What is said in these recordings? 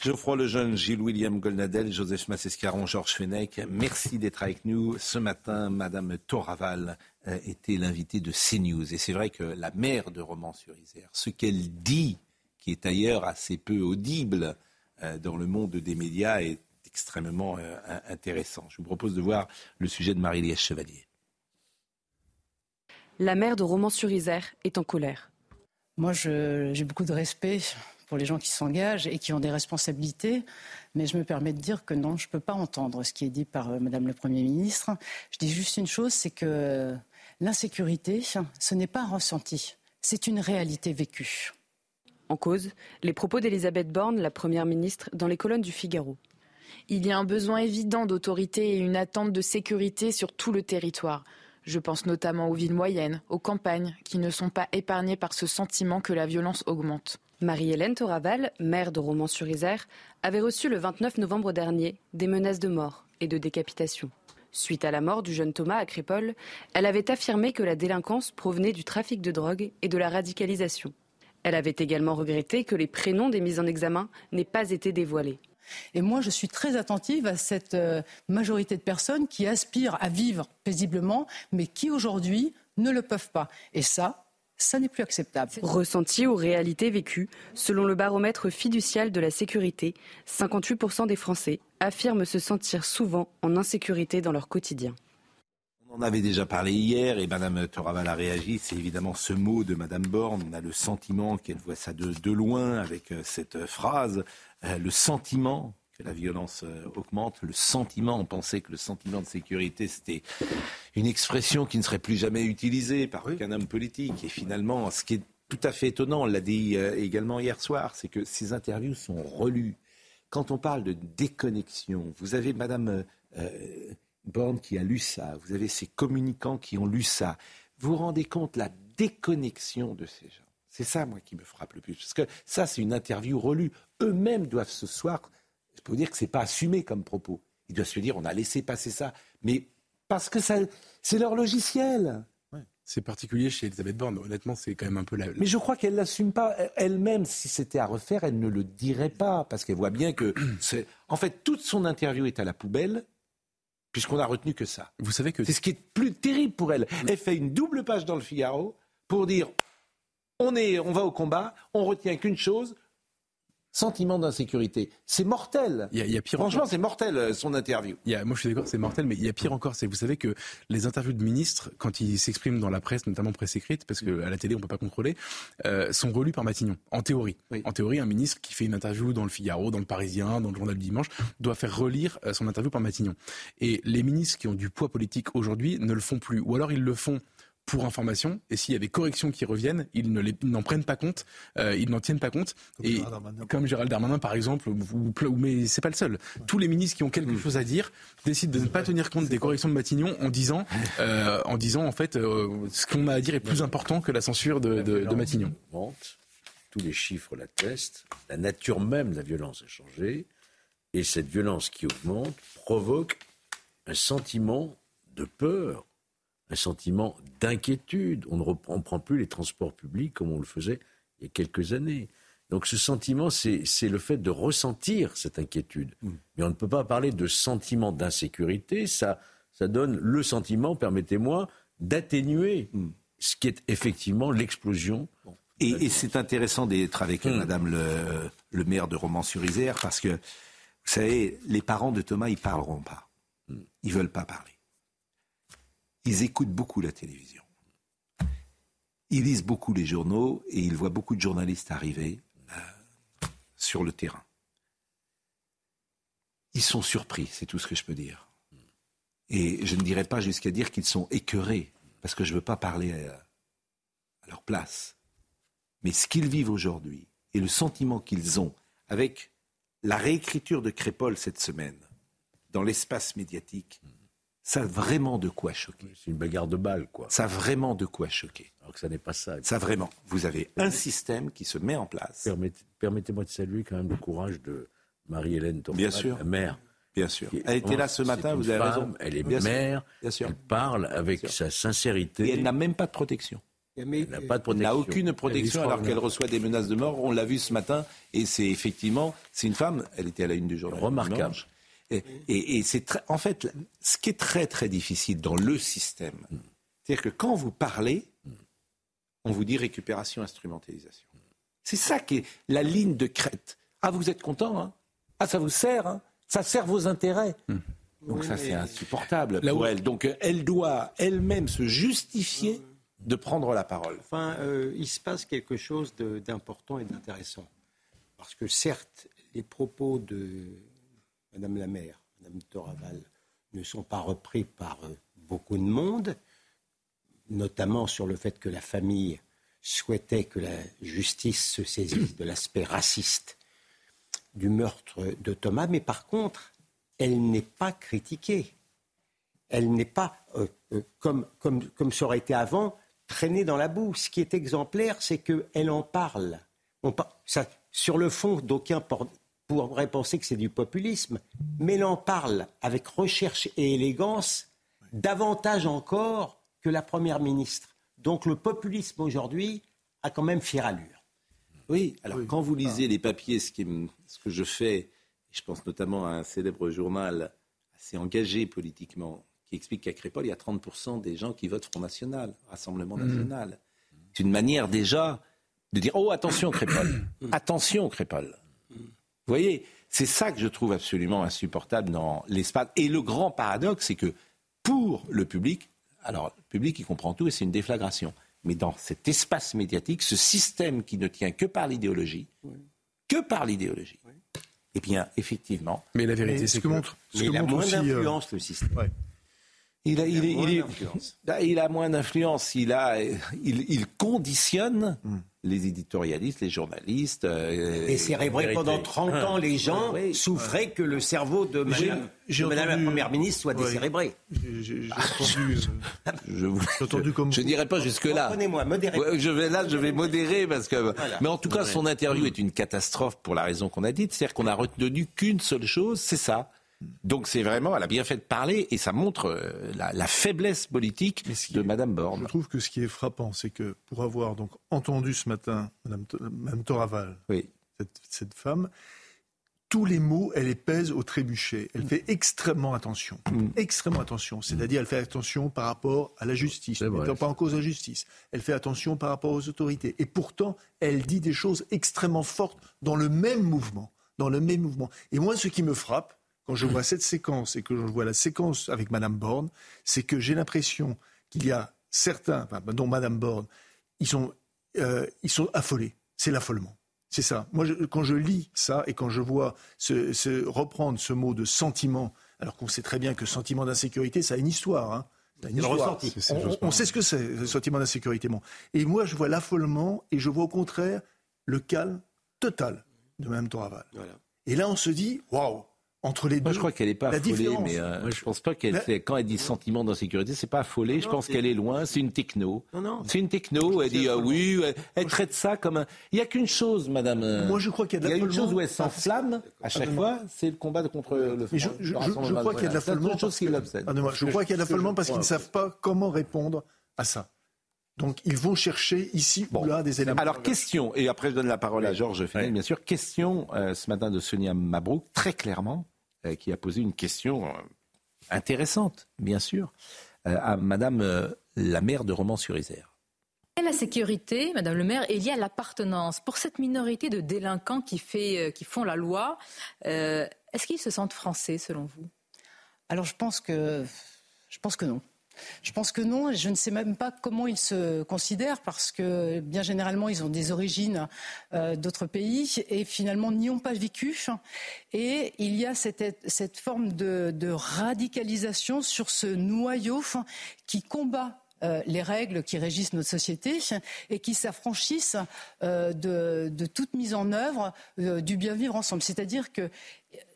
Geoffroy Lejeune, Gilles-William Goldnadel, Joseph Massescaron, Georges Fenech, merci d'être avec nous. Ce matin, Madame Toraval euh, était l'invitée de CNews. Et c'est vrai que la mère de Romans-sur-Isère, ce qu'elle dit qui est ailleurs assez peu audible euh, dans le monde des médias, est extrêmement euh, intéressant. Je vous propose de voir le sujet de Marie-Liesse Chevalier. La mère de Romans-sur-Isère est en colère. Moi, j'ai beaucoup de respect pour les gens qui s'engagent et qui ont des responsabilités, mais je me permets de dire que non, je ne peux pas entendre ce qui est dit par euh, Madame le Premier ministre. Je dis juste une chose, c'est que l'insécurité, ce n'est pas un ressenti, c'est une réalité vécue. En cause, les propos d'Elisabeth Borne, la Première ministre, dans les colonnes du Figaro. Il y a un besoin évident d'autorité et une attente de sécurité sur tout le territoire. Je pense notamment aux villes moyennes, aux campagnes, qui ne sont pas épargnées par ce sentiment que la violence augmente. Marie-Hélène Toraval, maire de Romans-sur-Isère, avait reçu le 29 novembre dernier des menaces de mort et de décapitation. Suite à la mort du jeune Thomas à Crépole, elle avait affirmé que la délinquance provenait du trafic de drogue et de la radicalisation. Elle avait également regretté que les prénoms des mises en examen n'aient pas été dévoilés. Et moi, je suis très attentive à cette euh, majorité de personnes qui aspirent à vivre paisiblement, mais qui aujourd'hui ne le peuvent pas. Et ça, ça n'est plus acceptable. Ressenti ou réalité vécue, selon le baromètre fiducial de la sécurité, 58% des Français affirment se sentir souvent en insécurité dans leur quotidien. On en avait déjà parlé hier et Mme Toraval a réagi. C'est évidemment ce mot de Mme Borne. On a le sentiment qu'elle voit ça de, loin avec euh, cette euh, phrase. Euh, le sentiment que la violence augmente, le sentiment, on pensait que le sentiment de sécurité, c'était une expression qui ne serait plus jamais utilisée par aucun homme politique. Et finalement, ce qui est tout à fait étonnant, on l'a dit également hier soir, c'est que ces interviews sont relues. Quand on parle de déconnexion, vous avez Mme Borne qui a lu ça, vous avez ces communicants qui ont lu ça. Vous vous rendez compte la déconnexion de ces gens? C'est ça, moi, qui me frappe le plus. Parce que ça, c'est une interview relue. Eux-mêmes doivent ce soir, je peux vous dire que ce n'est pas assumé comme propos. Ils doivent se dire, on a laissé passer ça. Mais parce que ça, c'est leur logiciel. C'est particulier chez Elisabeth Borne. Honnêtement, c'est quand même un peu la. Mais je crois qu'elle l'assume pas elle-même. Si c'était à refaire, elle ne le dirait pas parce qu'elle voit bien que, en fait, toute son interview est à la poubelle puisqu'on a retenu que ça. Vous savez que c'est ce qui est plus terrible pour elle. Elle fait une double page dans le Figaro pour dire on est, on va au combat, on retient qu'une chose, sentiment d'insécurité. C'est mortel. Y, a, pire Franchement, c'est mortel euh, son interview. Y a, moi, je suis d'accord, c'est mortel, mais il y a pire encore. C'est vous savez que les interviews de ministres, quand ils s'expriment dans la presse, notamment presse écrite, parce qu'à la télé on peut pas contrôler, euh, sont relus par Matignon. En théorie, en théorie, un ministre qui fait une interview dans le Figaro, dans le Parisien, dans le Journal du Dimanche, doit faire relire euh, son interview par Matignon. Et les ministres qui ont du poids politique aujourd'hui ne le font plus, ou alors ils le font pour information. Et s'il y a des corrections qui reviennent, ils ne n'en prennent pas compte, euh, ils n'en tiennent pas compte. Comme et comme Gérald Darmanin, par exemple, ou, ou mais c'est pas le seul. Tous les ministres qui ont quelque hmm. chose à dire décident de ne pas tenir compte des corrections de Matignon en disant, euh, en disant en fait, euh, ce qu'on a à dire est plus important que la censure de, de, de Matignon. Tous les chiffres l'attestent. La nature même de la violence a changé. Et cette violence qui augmente provoque un sentiment de peur un sentiment d'inquiétude. On ne reprend plus les transports publics comme on le faisait il y a quelques années. Donc ce sentiment, c'est le fait de ressentir cette inquiétude. Mm. Mais on ne peut pas parler de sentiment d'insécurité. Ça, ça donne le sentiment, permettez-moi, d'atténuer mm. ce qui est effectivement l'explosion. Et, c'est intéressant d'être avec mm. Madame le, le, maire de Romans-sur-Isère parce que, vous savez, les parents de Thomas, ils parleront pas. Ils veulent pas parler ils écoutent beaucoup la télévision. Ils lisent beaucoup les journaux et ils voient beaucoup de journalistes arriver euh, sur le terrain. Ils sont surpris, c'est tout ce que je peux dire. Et je ne dirais pas jusqu'à dire qu'ils sont écœurés, parce que je ne veux pas parler à, leur place. Mais ce qu'ils vivent aujourd'hui et le sentiment qu'ils ont avec la réécriture de Crépol cette semaine dans l'espace médiatique, ça a vraiment de quoi choquer. C'est une bagarre de balles, quoi. Ça a vraiment de quoi choquer. Alors que ça n'est pas ça. Ça vraiment. Vous avez un système qui se met en place. Permettez-moi de saluer quand même le courage de Marie-Hélène Bien sûr. la mère. Bien sûr. Elle était là ce matin, vous avez raison. Elle est mère. Bien sûr. Elle parle avec sa sincérité. Et elle n'a même pas de protection. Elle n'a pas de protection. n'a aucune protection alors qu'elle reçoit des menaces de mort. On l'a vu ce matin et c'est effectivement, c'est une femme. Elle était à la une du journal. Remarquable. Et, c'est en fait ce qui est très très difficile dans le système, c'est-à-dire que quand vous parlez, on vous dit récupération, instrumentalisation. C'est ça qui est la ligne de crête. Ah, vous êtes content hein? Ah, ça vous sert hein? Ça sert vos intérêts. Donc ça, c'est insupportable pour elle. Donc elle doit elle-même se justifier de prendre la parole. Enfin, euh, il se passe quelque chose d'important et d'intéressant. Parce que certes, les propos de Madame la maire, Madame Toraval, ne sont pas repris par euh, beaucoup de monde, notamment sur le fait que la famille souhaitait que la justice se saisisse de l'aspect raciste du meurtre de Thomas, mais par contre, elle n'est pas critiquée. Elle n'est pas, euh, comme, comme, comme ça aurait été avant, traînée dans la boue. Ce qui est exemplaire, c'est qu'elle en parle. Sur le fond, d'aucuns pourrait penser que c'est du populisme, mais elle en parle avec recherche et élégance davantage encore que la Première ministre. Donc le populisme aujourd'hui a quand même fière allure. Oui, alors quand vous lisez ah. les papiers, ce, qui, ce que je fais, je pense notamment à un célèbre journal assez engagé politiquement, qui explique qu'à Crépol, il y a 30% des gens qui votent Front National, Rassemblement mmh. National. C'est une manière déjà de dire, oh attention Crépol, attention Crépol. Vous voyez, c'est ça que je trouve absolument insupportable dans l'espace. Et le grand paradoxe, c'est que pour le public, alors le public il comprend tout et c'est une déflagration. Mais dans cet espace médiatique, ce système qui ne tient que par l'idéologie, que par l'idéologie, eh bien, effectivement. Mais la vérité, c'est que montre. Mais il a moins euh, d'influence, le système. Il a, il, il, il a moins d'influence. Il, a, il, conditionne hmm. Les éditorialistes, les journalistes. Euh, et c'est vrai pendant 30 ans, les gens souffraient que le cerveau de Madame, la Première ministre soit décérébré. J'ai entendu. Euh, je entendu comme. Je n'irai pas jusque-là. moi modérez. je vais là, je vais modérer parce que. Mais en tout cas, son interview est une catastrophe pour la raison qu'on a dite. C'est-à-dire qu'on a retenu qu'une seule chose, c'est ça donc c'est vraiment, elle a bien fait de parler et ça montre euh, la, faiblesse politique de Madame Borne. Je trouve que ce qui est frappant, c'est que pour avoir donc entendu ce matin Madame, Toraval, cette, femme, tous les mots, elle les pèse au trébuchet. Elle fait extrêmement attention. Mm. Extrêmement attention. C'est-à-dire, elle fait attention par rapport à la justice, ne mettant pas en cause la justice. Elle fait attention par rapport aux autorités. Et pourtant, elle dit des choses extrêmement fortes dans le même mouvement. Dans le même mouvement. Et moi, ce qui me frappe, quand je vois cette séquence et que je vois la séquence avec Madame Borne, c'est que j'ai l'impression qu'il y a certains, dont Madame Borne, ils sont, euh, ils sont affolés. C'est l'affolement. C'est ça. Moi, quand je lis ça et quand je vois reprendre ce mot de sentiment, alors qu'on sait très bien que sentiment d'insécurité, ça a une histoire. Hein. Une histoire. On, sait ce que c'est, le sentiment d'insécurité. Et moi, je vois l'affolement et je vois au contraire le calme total de Mme Toraval. Et là, on se dit, waouh, entre les deux. je crois qu'elle n'est pas affolée, mais euh, je pense pas qu'elle fait. Quand elle dit sentiment d'insécurité, c'est pas affolée. je pense qu'elle est loin. C'est une techno. C'est une techno. Elle dit ah oui. Elle, traite ça comme. Un... Il n'y a qu'une chose, Madame. Euh, Moi, je crois qu'il y a de Il y a une chose où elle s'enflamme à chaque fois, c'est le combat contre le. Mais je, je, je crois qu'il y a de l'affolement. Je crois qu'il y a de l'affolement parce qu'ils ne savent pas comment répondre à ça. Donc ils vont chercher ici ou là des éléments. Alors question, et après je donne la parole à Georges Fenel, bien sûr. Question euh, ce matin de Sonia Mabrouk, très clairement, qui a posé une question euh, intéressante, bien sûr, à Madame la maire de Romans-sur-Isère. La sécurité, Madame le maire, est liée à l'appartenance. Pour cette minorité de délinquants qui, fait, qui font la loi, est-ce qu'ils se sentent français selon vous? Alors je pense que, je pense que non. Je pense que non. Je ne sais même pas comment ils se considèrent parce que bien généralement ils ont des origines euh, d'autres pays et finalement n'y ont pas vécu. Et il y a cette, forme de, radicalisation sur ce noyau qui combat euh, les règles qui régissent notre société et qui s'affranchissent euh, de, toute mise en œuvre du bien vivre ensemble. C'est-à-dire que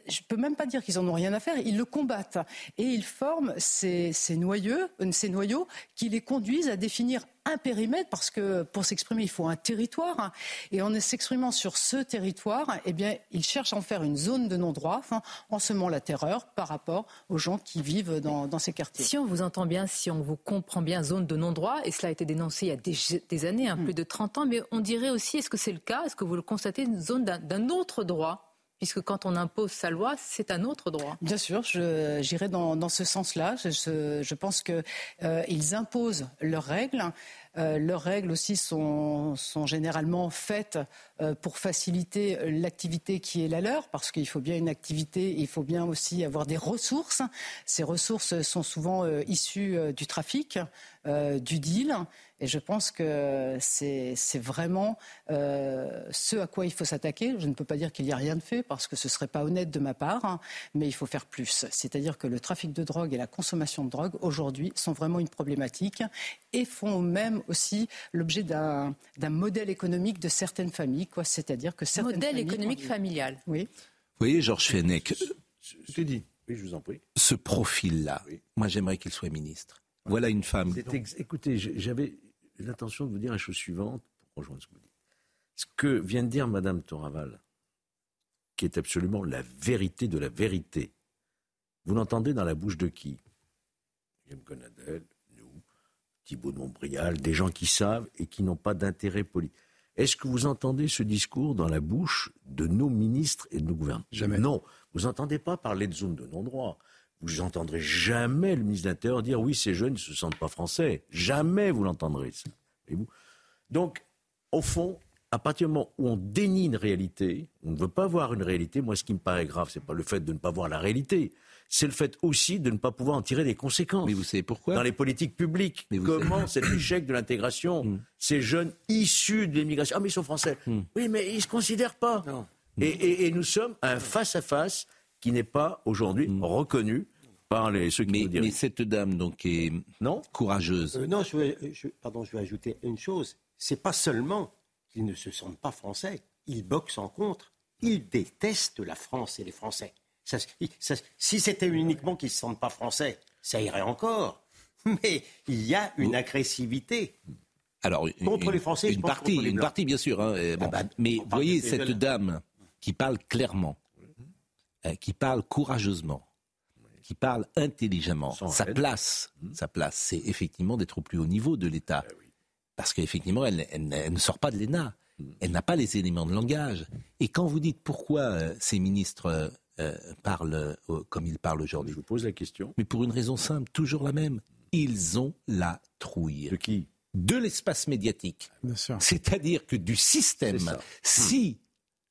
je ne peux même pas dire qu'ils en ont rien à faire, ils le combattent. Et ils forment ces, noyaux, ces noyaux qui les conduisent à définir un périmètre, parce que pour s'exprimer, il faut un territoire. Et en s'exprimant sur ce territoire, eh bien, ils cherchent à en faire une zone de non-droit, en semant la terreur par rapport aux gens qui vivent dans, ces quartiers. Si on vous entend bien, si on vous comprend bien, zone de non-droit, et cela a été dénoncé il y a des, années, hein, hmm. plus de 30 ans, mais on dirait aussi, est-ce que c'est le cas? Est-ce que vous le constatez, une zone d'un autre droit? Puisque quand on impose sa loi, c'est un autre droit. Bien sûr, j'irai dans, dans, ce sens-là. Je, pense qu'ils euh, imposent leurs règles. Euh, leurs règles aussi sont, sont généralement faites euh, pour faciliter l'activité qui est la leur, parce qu'il faut bien une activité, il faut bien aussi avoir des ressources. Ces ressources sont souvent euh, issues du trafic, du deal. Et je pense que c'est vraiment ce à quoi il faut s'attaquer. Je ne peux pas dire qu'il n'y a rien de fait parce que ce ne serait pas honnête de ma part, hein, mais il faut faire plus. C'est-à-dire que le trafic de drogue et la consommation de drogue aujourd'hui sont vraiment une problématique et font même aussi l'objet d'un modèle économique de certaines familles, quoi. C'est-à-dire que certaines modèle économique familial. Oui. Vous voyez, Georges Fenech, je, te dis. Oui, je vous en prie. Ce profil-là, moi j'aimerais qu'il soit ministre. Voilà une femme. Écoutez, j'avais l'intention de vous dire la chose suivante pour rejoindre ce que vous dites. Ce que vient de dire Madame Toraval, qui est absolument la vérité de la vérité, vous l'entendez dans la bouche de qui? Guillaume Conadel, Thibault de Montbrial, des gens qui savent et qui n'ont pas d'intérêt politique. Est-ce que vous entendez ce discours dans la bouche de nos ministres et de nos gouvernements? Jamais. Non. Vous n'entendez pas parler de zone de non-droit. Vous n'entendrez jamais le ministre de l'Intérieur dire oui, ces jeunes ne se sentent pas français. Jamais vous l'entendrez. Donc, au fond, à partir du moment où on dénie une réalité, on ne veut pas voir une réalité. Moi, ce qui me paraît grave, c'est pas le fait de ne pas voir la réalité, c'est le fait aussi de ne pas pouvoir en tirer des conséquences. Mais vous savez pourquoi? Dans les politiques publiques. Comment cet échec de l'intégration, hmm. ces jeunes issus de l'immigration, ah mais ils sont français. Hmm. Oui, mais ils ne se considèrent pas. Et, nous sommes un face-à-face qui n'est pas aujourd'hui hmm. reconnu par les, ceux qui mais, mais cette dame donc est non courageuse. Euh, non, je vais, pardon, je vais ajouter une chose. C'est pas seulement qu'ils ne se sentent pas français, ils boxent en contre. Ils détestent la France et les Français si c'était uniquement qu'ils ne se sentent pas français, ça irait encore. Mais il y a une agressivité. Alors, contre les Français, une partie, une partie bien sûr. Hein, ah bah, mais vous voyez cette dame qui parle clairement, euh, qui parle courageusement, qui parle intelligemment. Sa place, sa place, c'est effectivement d'être au plus haut niveau de l'État, eh parce qu'effectivement, elle, ne sort pas de l'ENA. Elle n'a pas les éléments de langage. Et quand vous dites pourquoi euh, ces ministres euh, euh, parlent euh, comme ils parlent aujourd'hui. Je vous pose la question. Mais pour une raison simple, toujours la même. Ils ont la trouille. De qui? De l'espace médiatique. C'est-à-dire que du système, si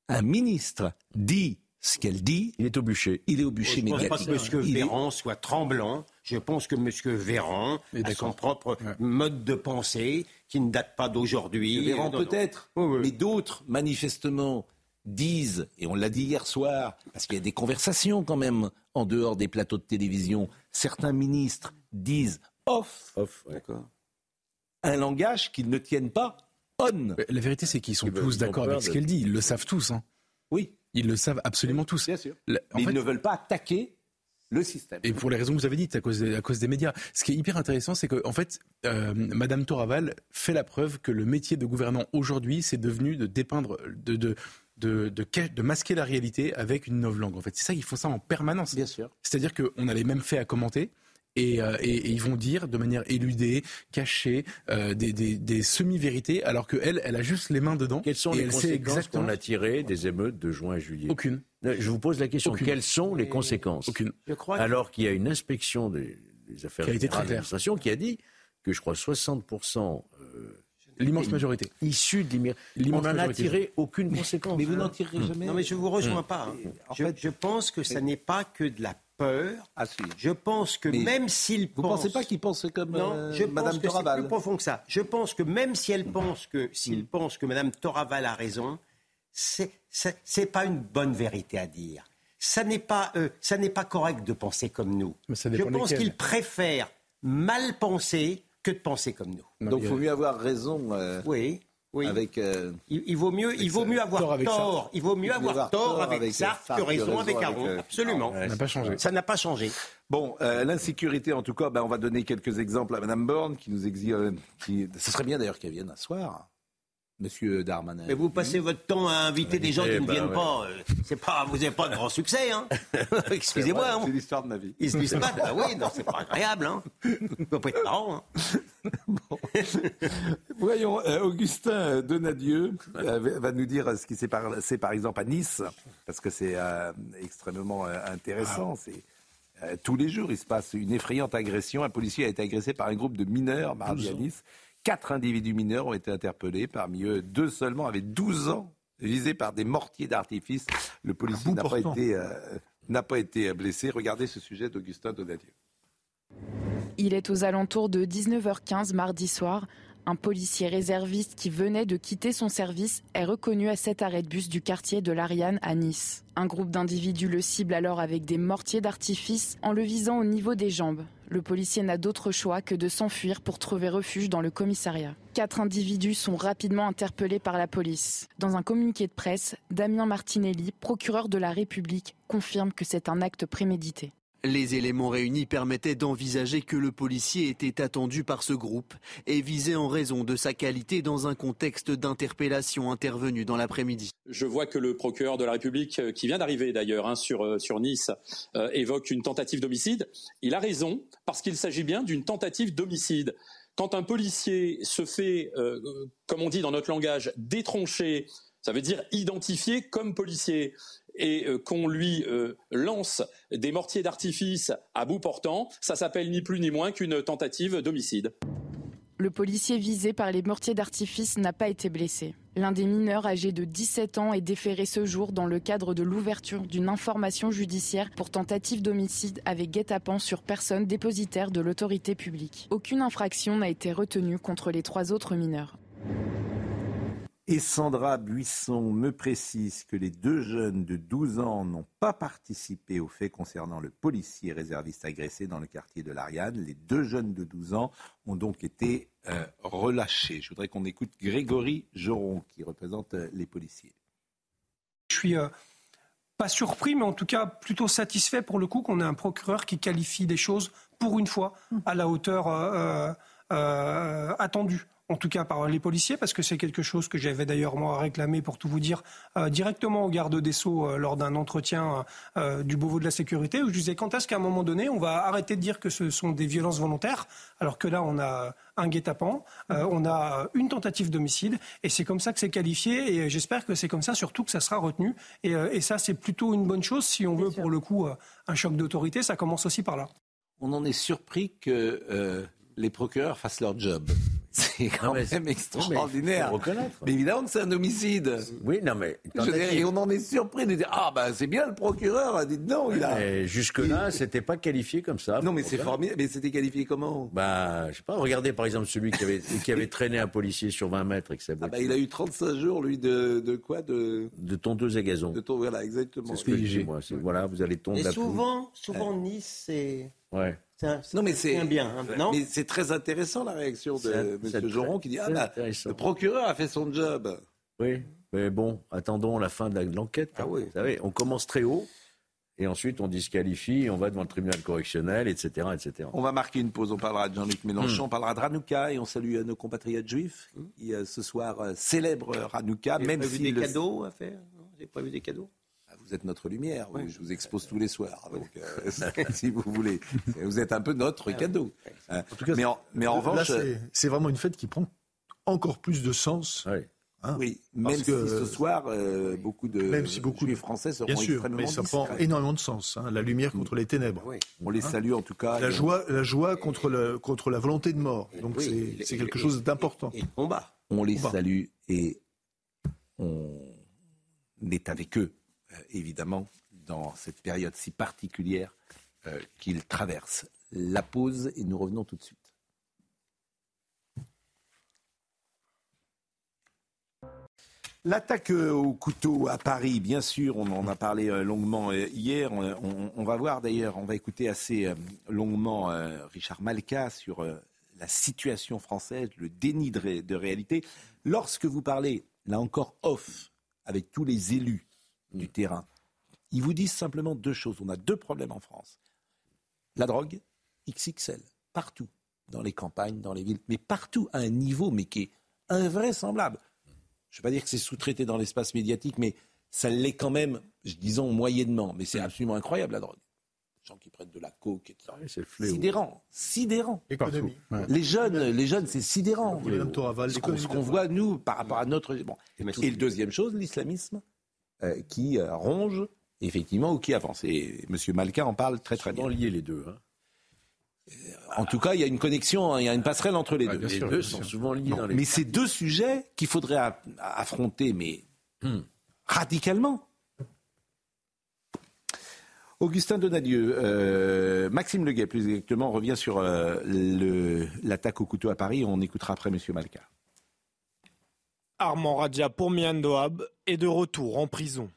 un ministre dit ce qu'elle dit, il est au bûcher. Il est au bûcher médiatique. Je ne pense pas que M. Véran soit tremblant. Je pense que M. Véran a son propre mode de pensée qui ne date pas d'aujourd'hui. Véran peut-être, mais d'autres, manifestement, disent, et on l'a dit hier soir, parce qu'il y a des conversations quand même en dehors des plateaux de télévision, certains ministres disent off, off un langage qu'ils ne tiennent pas on. La vérité, c'est qu'ils sont tous d'accord avec ce qu'elle dit. Ils le savent tous. Hein. Oui. Ils le savent absolument tous. Bien sûr. Mais ils ne veulent pas attaquer le système. Et pour les raisons que vous avez dites, à cause des, à cause des médias. Ce qui est hyper intéressant, c'est qu'en en fait, euh, Madame Toraval fait la preuve que le métier de gouvernant aujourd'hui, c'est devenu de dépeindre, de, de, de, de, masquer la réalité avec une nouvelle langue. En fait, c'est ça, ils font ça en permanence. Bien sûr. C'est-à-dire qu'on a les mêmes faits à commenter. Et, euh, ils vont dire de manière éludée, cachée, euh, des, semi-vérités, alors qu'elle, elle a juste les mains dedans. Quelles sont les conséquences qu'on a tirées des émeutes de juin et juillet? Aucune. Je vous pose la question. Quelles sont les conséquences? Aucune. Alors qu'il y a une inspection des, affaires qui a qui a dit que je crois 60% L'immense majorité. Issus de l'immigration. On n'en a tiré aucune conséquence. Mais vous n'en tirez hmm. jamais. Non, mais je ne vous rejoins hmm. pas. Hein. En je, fait, je pense que ce n'est pas que de la peur. Ah, si. Je pense que même s'il pense... Vous ne pensez pas qu'il pense comme non, euh, je Madame pense que C'est plus profond que ça. Je pense que même si elle pense que s'il hmm. pense que Madame Toraval a raison, c'est n'est pas une bonne vérité à dire. Ça n'est pas euh, ça n'est pas correct de penser comme nous. je pense qu'il préfère mal penser que de penser comme nous. Donc il faut mieux avoir raison. Euh, oui. Oui. Avec, euh, il, vaut mieux, il vaut mieux avoir tort. Il vaut mieux avoir tort avec, ça que raison avec, Caron. Absolument. Ça n'a pas changé. Ça n'a pas changé. Bon, euh, l'insécurité, en tout cas, ben, on va donner quelques exemples à Mme Borne, qui nous exige. qui... Ce serait bien d'ailleurs qu'elle vienne un soir. Monsieur Darmanin. Mais vous passez votre temps à inviter des gens qui ne viennent pas. Euh, c'est pas, vous n'avez pas de grand succès, hein Excusez-moi. Hein. C'est l'histoire de ma vie. Ils se disent pas. Ah oui, non, c'est pas agréable, hein. Ça peut pas être marrant, hein. Voyons, euh, Augustin Donadieu euh, va nous dire ce qui s'est passé, par exemple, à Nice, parce que c'est extrêmement intéressant. C'est tous les jours, il se passe une effrayante agression. Un policier a été agressé par un groupe de mineurs mardi à Nice. Quatre individus mineurs ont été interpellés. Parmi eux, deux seulement avaient 12 ans, visés par des mortiers d'artifice. Le policier n'a pas, été, euh, n'a pas été blessé. Regardez ce sujet d'Augustin Donadieu. Il est aux alentours de 19h15 mardi soir. Un policier réserviste qui venait de quitter son service est reconnu à cet arrêt de bus du quartier de l'Ariane à Nice. Un groupe d'individus le cible alors avec des mortiers d'artifice en le visant au niveau des jambes. Le policier n'a d'autre choix que de s'enfuir pour trouver refuge dans le commissariat. Quatre individus sont rapidement interpellés par la police. Dans un communiqué de presse, Damien Martinelli, procureur de la République, confirme que c'est un acte prémédité. Les éléments réunis permettaient d'envisager que le policier était attendu par ce groupe et visé en raison de sa qualité dans un contexte d'interpellation intervenue dans l'après-midi. Je vois que le procureur de la République, euh, qui vient d'arriver d'ailleurs hein, sur, euh, sur Nice, euh, évoque une tentative d'homicide. Il a raison parce qu'il s'agit bien d'une tentative d'homicide. Quand un policier se fait, comme on dit dans notre langage, détroncher, ça veut dire identifier comme policier et euh, qu'on lui euh, lance des mortiers d'artifice à bout portant, ça s'appelle ni plus ni moins qu'une tentative d'homicide. Le policier visé par les mortiers d'artifice n'a pas été blessé. L'un des mineurs âgés de 17 ans est déféré ce jour dans le cadre de l'ouverture d'une information judiciaire pour tentative d'homicide avec guet-apens sur personne dépositaire de l'autorité publique. Aucune infraction n'a été retenue contre les trois autres mineurs. Et Sandra Buisson me précise que les deux jeunes de 12 ans n'ont pas participé aux faits concernant le policier réserviste agressé dans le quartier de l'Ariane. Les deux jeunes de 12 ans ont donc été euh, relâchés. Je voudrais qu'on écoute Grégory Joron qui représente euh, les policiers. Je suis euh, pas surpris, mais en tout cas plutôt satisfait pour le coup qu'on ait un procureur qui qualifie des choses pour une fois à la hauteur attendue en tout cas par les policiers, parce que c'est quelque chose que j'avais d'ailleurs moi réclamé, pour tout vous dire, euh, directement au garde des Sceaux euh, lors d'un entretien euh, du Beauvau de la sécurité, où je disais quand est-ce qu'à un moment donné, on va arrêter de dire que ce sont des violences volontaires, alors que là, on a un guet-apens, on a une tentative d'homicide, et c'est comme ça que c'est qualifié, et j'espère que c'est comme ça surtout que ça sera retenu, et, et ça c'est plutôt une bonne chose, si on veut pour le coup un choc d'autorité, ça commence aussi par là. On en est surpris que les procureurs fassent leur job. C'est quand même extraordinaire. Mais, évidemment que c'est un homicide. Oui, non, mais. et on en est surpris de dire Ah, ben c'est bien le procureur a dit non. Il a... Jusque-là, c'était pas qualifié comme ça. Non, mais c'est formidable. Mais c'était qualifié comment? Bah, je sais pas. Regardez par exemple celui qui avait, qui avait traîné un policier sur 20 mètres. Et ah, bah, il a eu 35 jours, lui, de, de quoi? De... de tondeuse à gazon. De ton... Voilà, exactement. C'est ce que je dis, moi. Voilà, vous allez tondre et souvent, souvent, Nice, c'est. Ouais non, mais c'est bien. Hein, mais c'est très intéressant la réaction de M. Joron qui dit Ah, bah, le procureur a fait son job. Oui, mais bon, attendons la fin de l'enquête. Ah, oui. Vous savez, on commence très haut. Et ensuite, on disqualifie, on va devant le tribunal correctionnel, etc., etc. On va marquer une pause. On parlera de Jean-Luc Mélenchon, hmm. on parlera de Hanouka et on salue nos compatriotes juifs qui, euh, ce soir, euh, célèbrent Hanouka. Même si des cadeaux à faire J'ai pas vu des cadeaux? Vous êtes notre lumière. Je vous expose tous les soirs. Donc, euh, si vous voulez, vous êtes un peu notre cadeau. En tout cas, mais en, mais en revanche, c'est vraiment une fête qui prend encore plus de sens. Hein, oui, même si ce soir, euh, beaucoup de même si beaucoup de Français seront bien sûr, mais ça prend énormément de sens. Hein, la lumière contre les ténèbres. On les hein salue en tout cas. La joie, la joie contre, le, contre la volonté de mort. Donc c'est quelque chose d'important. Et combat. On les salue et on est avec eux euh, évidemment, dans cette période si particulière euh, qu'il traverse. La pause et nous revenons tout de suite. L'attaque euh, au couteau à Paris, bien sûr, on en a parlé longuement hier. On, va voir d'ailleurs, on va écouter assez longuement Richard Malka sur la situation française, le déni de, réalité. Lorsque vous parlez, là encore off, avec tous les élus du terrain, ils vous disent simplement deux choses. On a deux problèmes en France. La drogue, XXL, partout, dans les campagnes, dans les villes, mais partout à un niveau, mais qui est invraisemblable. Je ne vais pas dire que c'est sous-traité dans l'espace médiatique, mais ça l'est quand même, disons, moyennement. Mais c'est absolument incroyable, la drogue. Les gens qui prennent de la coke, etc. C'est sidérant. Sidérant. Les jeunes, les jeunes, c'est sidérant. Ce qu'on voit, nous, par rapport à notre. Bon. Et le deuxième chose, l'islamisme, qui euh, ronge, effectivement, ou qui avance. Et M. Malka en parle très, très bien. liés les deux. Hein. En tout cas, il y a une connexion, hein, il y a une passerelle entre les deux. les deux sont souvent liés dans les. Mais c'est deux sujets qu'il faudrait affronter, mais hmm. radicalement. Augustin Donadieu, euh, Maxime Leguet plus exactement, revient sur euh, l'attaque au couteau à Paris. On écoutera après M. Malka. Armand Radja pour Miandoab est de retour en prison.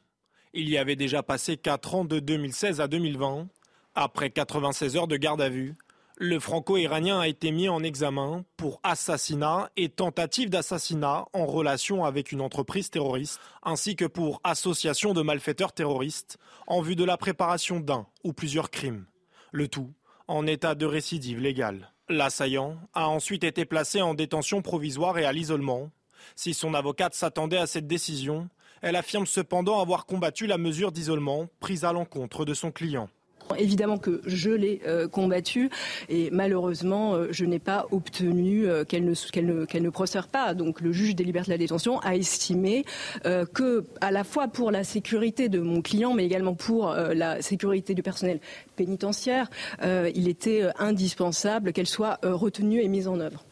Il y avait déjà passé 4 ans de 2016 à 2020. Après 96 heures de garde à vue, le franco-iranien a été mis en examen pour assassinat et tentative d'assassinat en relation avec une entreprise terroriste, ainsi que pour association de malfaiteurs terroristes en vue de la préparation d'un ou plusieurs crimes. Le tout en état de récidive légale. L'assaillant a ensuite été placé en détention provisoire et à l'isolement. Si son avocate s'attendait à cette décision, elle affirme cependant avoir combattu la mesure d'isolement prise à l'encontre de son client. Évidemment que je l'ai euh, combattu et malheureusement euh, je n'ai pas obtenu euh, qu'elle ne, procère pas. Donc le juge des libertés de la détention a estimé que à la fois pour la sécurité de mon client mais également pour la sécurité du personnel pénitentiaire, il était indispensable qu'elle soit retenue et mise en œuvre.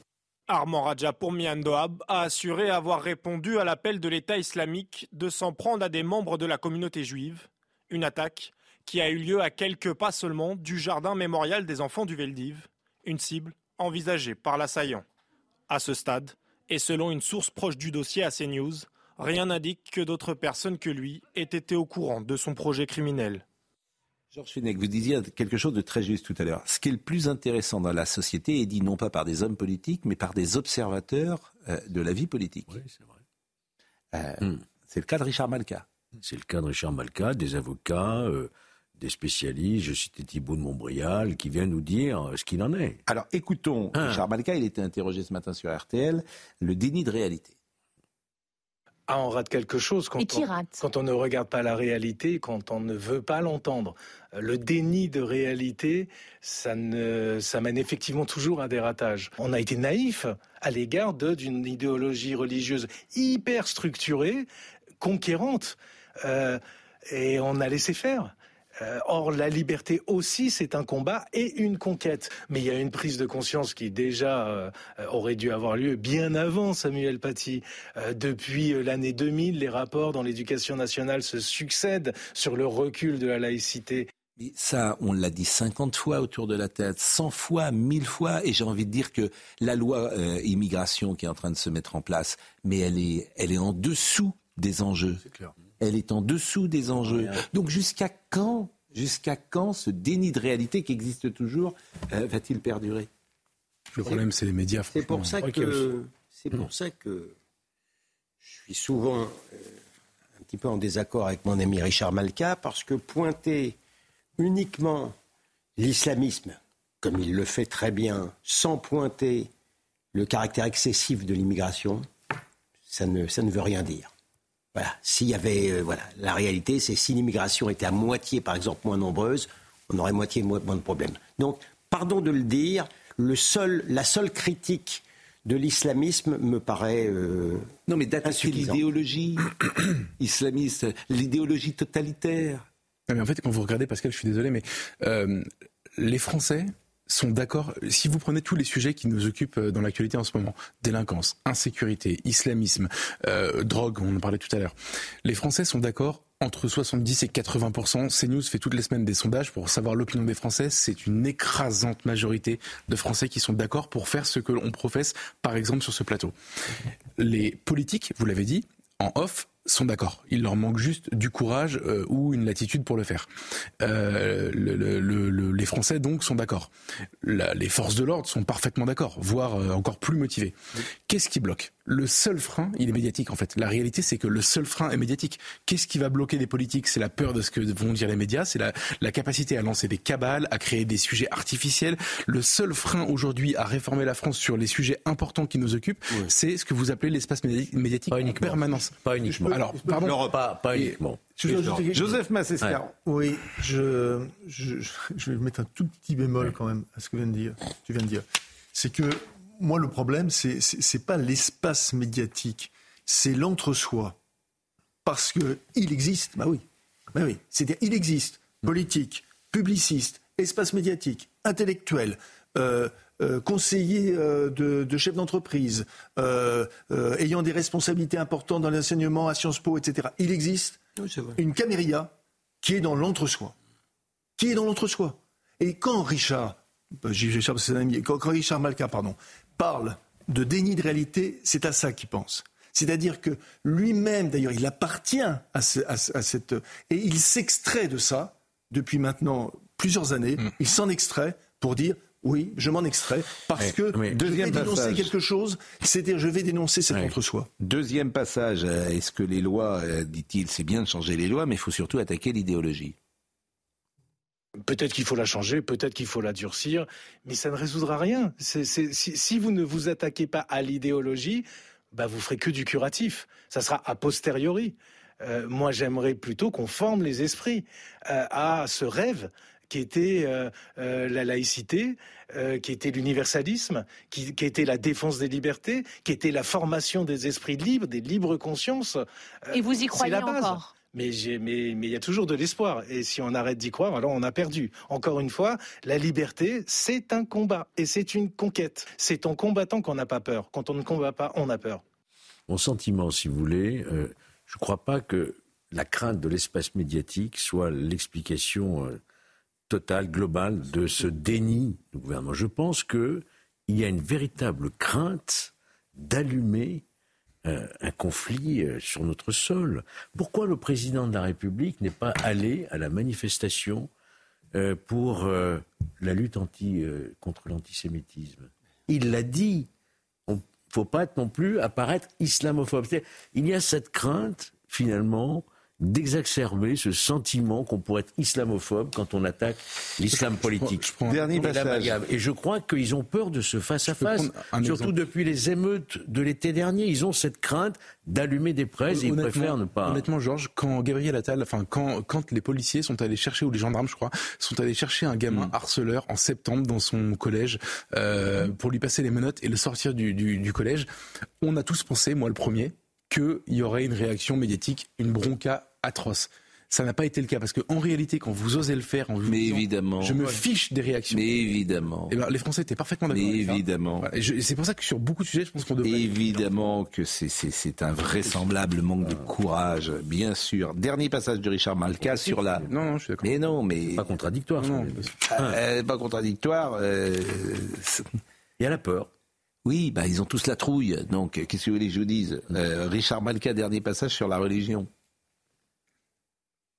Armand Raja pour Miandoab a assuré avoir répondu à l'appel de l'État islamique de s'en prendre à des membres de la communauté juive. Une attaque qui a eu lieu à quelques pas seulement du jardin mémorial des enfants du Veldiv, une cible envisagée par l'assaillant. À ce stade, et selon une source proche du dossier à CNews, rien n'indique que d'autres personnes que lui aient été au courant de son projet criminel. Georges Fenech, vous disiez quelque chose de très juste tout à l'heure. Ce qui est le plus intéressant dans la société est dit non pas par des hommes politiques, mais par des observateurs euh, de la vie politique. Oui, c'est vrai. Euh, hmm. C'est le cas de Richard Malka. C'est le cas de Richard Malka, des avocats, euh, des spécialistes, je citais Thibault de Montbrial, qui vient nous dire ce qu'il en est. Alors écoutons hein. Richard Malka, il était interrogé ce matin sur RTL, le déni de réalité. Ah, on rate quelque chose quand, on, quand on ne regarde pas la réalité, quand on ne veut pas l'entendre. Le déni de réalité, ça, ne, ça mène effectivement toujours à des ratages. On a été naïf à l'égard d'une idéologie religieuse hyper structurée, conquérante, euh, et on a laissé faire. Euh, or, la liberté aussi, c'est un combat et une conquête. Mais il y a une prise de conscience qui déjà euh, aurait dû avoir lieu bien avant Samuel Paty. Euh, depuis l'année 2000, les rapports dans l'éducation nationale se succèdent sur le recul de la laïcité. Ça, on l'a dit 50 fois autour de la tête, 100 fois, 1000 fois, et j'ai envie de dire que la loi immigration qui est en train de se mettre en place, mais elle est, elle est en dessous des enjeux. C'est clair elle est en dessous des enjeux. Donc jusqu'à quand, jusqu'à quand ce déni de réalité qui existe toujours euh, va-t-il perdurer? Le problème, c'est les médias. C'est pour ça que c'est pour ça que je suis souvent euh, un petit peu en désaccord avec mon ami Richard Malka parce que pointer uniquement l'islamisme, comme il le fait très bien, sans pointer le caractère excessif de l'immigration, ça ne, ça ne veut rien dire. Voilà. S'il y avait, euh, voilà, la réalité, c'est si l'immigration était à moitié, par exemple, moins nombreuse, on aurait moitié moins, de problèmes. Donc, pardon de le dire, le seul, la seule critique de l'islamisme me paraît euh, non mais d'attaquer l'idéologie islamiste, l'idéologie totalitaire. mais en fait, quand vous regardez, Pascal, je suis désolé, mais euh, les Français sont d'accord, si vous prenez tous les sujets qui nous occupent euh, dans l'actualité en ce moment, délinquance, insécurité, islamisme, euh, drogue, on en parlait tout à l'heure, les Français sont d'accord entre 70 et 80% CNews fait toutes les semaines des sondages pour savoir l'opinion des Français. C'est une écrasante majorité de Français qui sont d'accord pour faire ce que l'on professe, par exemple, sur ce plateau. Les politiques, vous l'avez dit, en off, sont d'accord. Il leur manque juste du courage euh, ou une latitude pour le faire. Euh, les Français donc sont d'accord. Les forces de l'ordre sont parfaitement d'accord, voire euh, encore plus motivées. Qu'est-ce qui bloque? Le seul frein, il est médiatique en fait. La réalité, c'est que le seul frein est médiatique. Qu'est-ce qui va bloquer les politiques? C'est la peur de ce que vont dire les médias, c'est la, la capacité à lancer des cabales, à créer des sujets artificiels. Le seul frein aujourd'hui à réformer la France sur les sujets importants qui nous occupent, c'est ce que vous appelez l'espace médiatique en permanence. Pas uniquement. Alors, pardon. Pas, pas uniquement. Joseph Massescar. Oui, je, je, je, vais mettre un tout petit bémol quand même à ce que vient de dire, tu viens de dire. C'est que moi, le problème, c'est n'est pas l'espace médiatique, c'est l'entre-soi. Parce qu'il existe, bah oui, bah oui. c'est-à-dire il existe, politique, publiciste, espace médiatique, intellectuel, euh, euh, conseiller euh, de, de chef d'entreprise, ayant des responsabilités importantes dans l'enseignement à Sciences Po, etc. Il existe une camérilla qui est dans l'entre-soi. Qui est dans l'entre-soi. Et quand Richard, bah, quand, quand Richard Malka pardon, parle de déni de réalité, c'est à ça qu'il pense. C'est-à-dire que lui-même, d'ailleurs, il appartient à, à, cette... Et il s'extrait de ça depuis maintenant plusieurs années. Mm. Il s'en extrait pour dire oui, je m'en extrais parce que je vais dénoncer quelque chose, c'est-à-dire je vais dénoncer cet entre-soi. Deuxième passage, euh, est-ce que les lois, euh, dit-il, c'est bien de changer les lois, mais il faut surtout attaquer l'idéologie Peut-être qu'il faut la changer, peut-être qu'il faut la durcir, mais ça ne résoudra rien. si, vous ne vous attaquez pas à l'idéologie, bah vous ferez que du curatif. Ça sera a posteriori. Euh, moi, j'aimerais plutôt qu'on forme les esprits à ce rêve qui était euh, euh, la laïcité, euh, qui était l'universalisme, qui, était la défense des libertés, qui était la formation des esprits libres, des libres consciences. Et vous y croyez la mais il y a toujours de l'espoir. Et si on arrête d'y croire, alors on a perdu. Encore une fois, la liberté, c'est un combat et c'est une conquête. C'est en combattant qu'on n'a pas peur. Quand on ne combat pas, on a peur. Mon sentiment, si vous voulez, je ne crois pas que la crainte de l'espace médiatique soit l'explication total, global de ce déni du gouvernement. Je pense qu'il y a une véritable crainte d'allumer euh, un conflit euh, sur notre sol. Pourquoi le président de la République n'est pas allé à la manifestation euh, pour la lutte contre l'antisémitisme? Il l'a dit. Il ne faut pas non plus apparaître islamophobe. Il y a cette crainte, finalement, d'exacerber ce sentiment qu'on pourrait être islamophobe quand on attaque l'islam politique. Dernier Et je crois qu'ils ont peur de ce face-à-face. Surtout depuis les émeutes de l'été dernier, ils ont cette crainte d'allumer des presses et ils préfèrent ne pas. Honnêtement, Georges, quand Gabriel Attal, enfin quand, quand les policiers sont allés chercher, ou les gendarmes, je crois, sont allés chercher un gamin mm. harceleur en septembre dans son collège euh, pour lui passer les menottes et le sortir du, du, du collège, on a tous pensé, moi le premier, qu'il y aurait une réaction médiatique, une bronca atroce. Ça n'a pas été le cas parce qu'en réalité, quand vous osez le faire, en vous mais évidemment, je me fiche des réactions. Mais évidemment, et eh ben, les Français étaient parfaitement d'accord. Mais évidemment, c'est pour ça que sur beaucoup de sujets, je pense qu'on devrait. Évidemment que c'est un vraisemblable manque de courage, bien sûr. Dernier passage de Richard Malka sur la. Non, non, je suis d'accord. Mais non, mais pas contradictoire. Non, euh, pas contradictoire. Euh, Il y a la peur. Oui, bah, ils ont tous la trouille. Donc, qu'est-ce que vous voulez que je vous dise euh, Richard Malka, dernier passage sur la religion.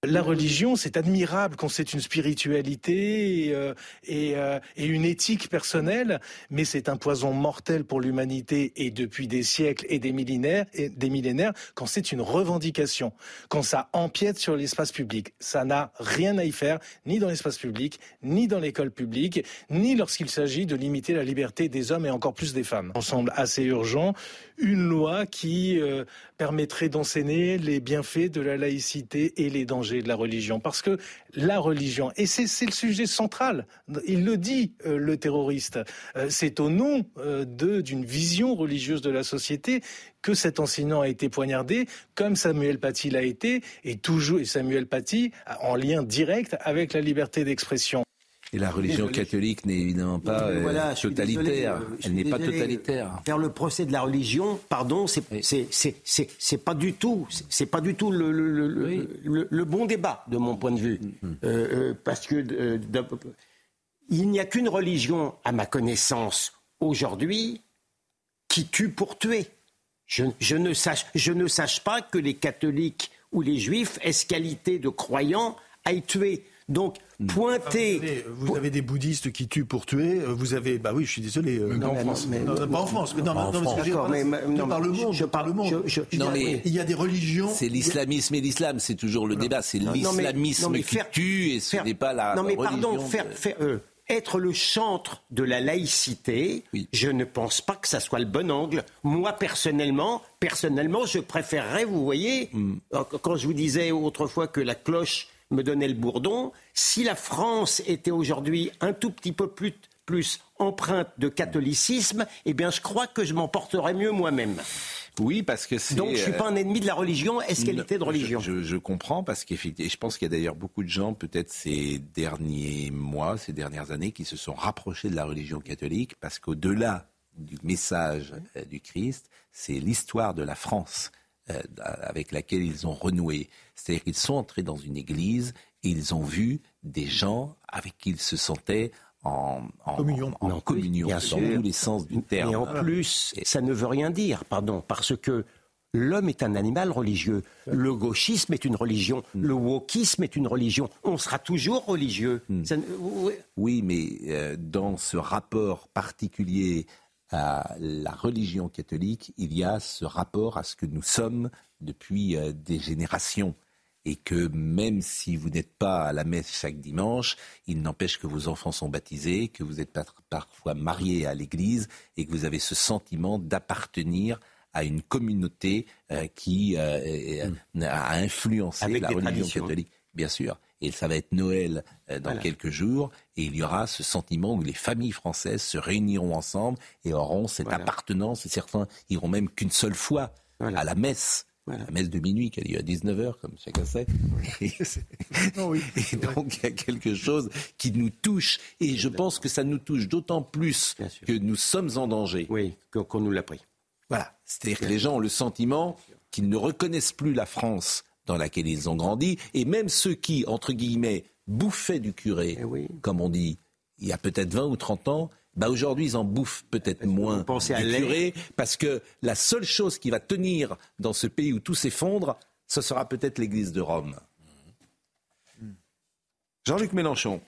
La religion, c'est admirable quand c'est une spiritualité et, euh, euh, et, une éthique personnelle, mais c'est un poison mortel pour l'humanité et depuis des siècles et des millénaires, des millénaires quand c'est une revendication, quand ça empiète sur l'espace public. Ça n'a rien à y faire, ni dans l'espace public, ni dans l'école publique, ni lorsqu'il s'agit de limiter la liberté des hommes et encore plus des femmes. Il semble assez urgent une loi qui euh, permettrait d'enseigner les bienfaits de la laïcité et les dangers de la religion. Parce que la religion, et c'est le sujet central, il le dit, euh, le terroriste, euh, c'est au nom d'une vision religieuse de la société que cet enseignant a été poignardé, comme Samuel Paty l'a été, et toujours, et Samuel Paty en lien direct avec la liberté d'expression. Et la religion catholique n'est évidemment pas euh, totalitaire. Euh, Elle n'est pas totalitaire. Faire le procès de la religion, pardon, c'est c'est pas du tout, c'est pas du tout le, le, le, bon débat de mon point de vue, mm, mm. Euh, parce que il n'y a qu'une religion, à ma connaissance, aujourd'hui, qui tue pour tuer. je, ne sache, je ne sache pas que les catholiques ou les juifs aient qualité de croyants aillent tuer. Donc, hmm. pointer. vous, avez, des bouddhistes qui tuent pour tuer. Euh, vous avez. Bah oui, je suis désolé. Euh, non, en France. pas en France. non, non, non, par le monde. Je parle le monde. non, mais il y a des religions. C'est l'islamisme et l'islam. C'est toujours le débat. C'est l'islamisme qui tue et ce n'est pas la. Non, mais pardon, faire, faire, euh, être le chantre de la laïcité, je ne pense pas que ça soit le bon angle. Moi, personnellement, personnellement, je préférerais, vous voyez, hmm. quand je vous disais autrefois que la cloche me donnait le bourdon, si la France était aujourd'hui un tout petit peu plus, plus empreinte de catholicisme, eh bien, je crois que je m'en porterais mieux moi-même. Oui, parce que c'est. Donc, je suis pas un ennemi de la religion. Est-ce qu'elle était de religion? je, comprends parce qu'effectivement, je pense qu'il y a d'ailleurs beaucoup de gens, peut-être ces derniers mois, ces dernières années, qui se sont rapprochés de la religion catholique parce qu'au-delà du message euh, du Christ, c'est l'histoire de la France avec laquelle ils ont renoué. C'est-à-dire qu'ils sont entrés dans une église et ils ont vu des gens avec qui ils se sentaient en, communion, en, communion dans tous les sens du terme. Et en plus, ça ne veut rien dire, pardon, parce que l'homme est un animal religieux. Le gauchisme est une religion. Hmm. Le wokisme est une religion. On sera toujours religieux. Hmm. Oui, mais euh, dans ce rapport particulier à la religion catholique, il y a ce rapport à ce que nous sommes depuis euh, des générations et que même si vous n'êtes pas à la messe chaque dimanche, il n'empêche que vos enfants sont baptisés, que vous êtes parfois mariés à l'Église et que vous avez ce sentiment d'appartenir à une communauté euh, qui euh, mm. a influencé la religion catholique. Bien sûr. Et ça va être Noël euh, dans quelques jours, et il y aura ce sentiment où les familles françaises se réuniront ensemble et auront cette appartenance, et certains iront même qu'une seule fois à la messe. La messe de minuit qui a lieu à 19h, comme chacun sait. Et, donc, il y a quelque chose qui nous touche. Et je pense que ça nous touche d'autant plus que nous sommes en danger. Oui, qu'on nous l'a pris. Voilà. C'est-à-dire que les gens ont le sentiment qu'ils ne reconnaissent plus la France dans laquelle ils ont grandi. Et même ceux qui, entre guillemets, bouffaient du curé, eh comme on dit, il y a peut-être 20 ou 30 ans, bah aujourd'hui ils en bouffent peut-être moins du curé, parce que la seule chose qui va tenir dans ce pays où tout s'effondre, ce sera peut-être l'Église de Rome. Jean-Luc Mélenchon.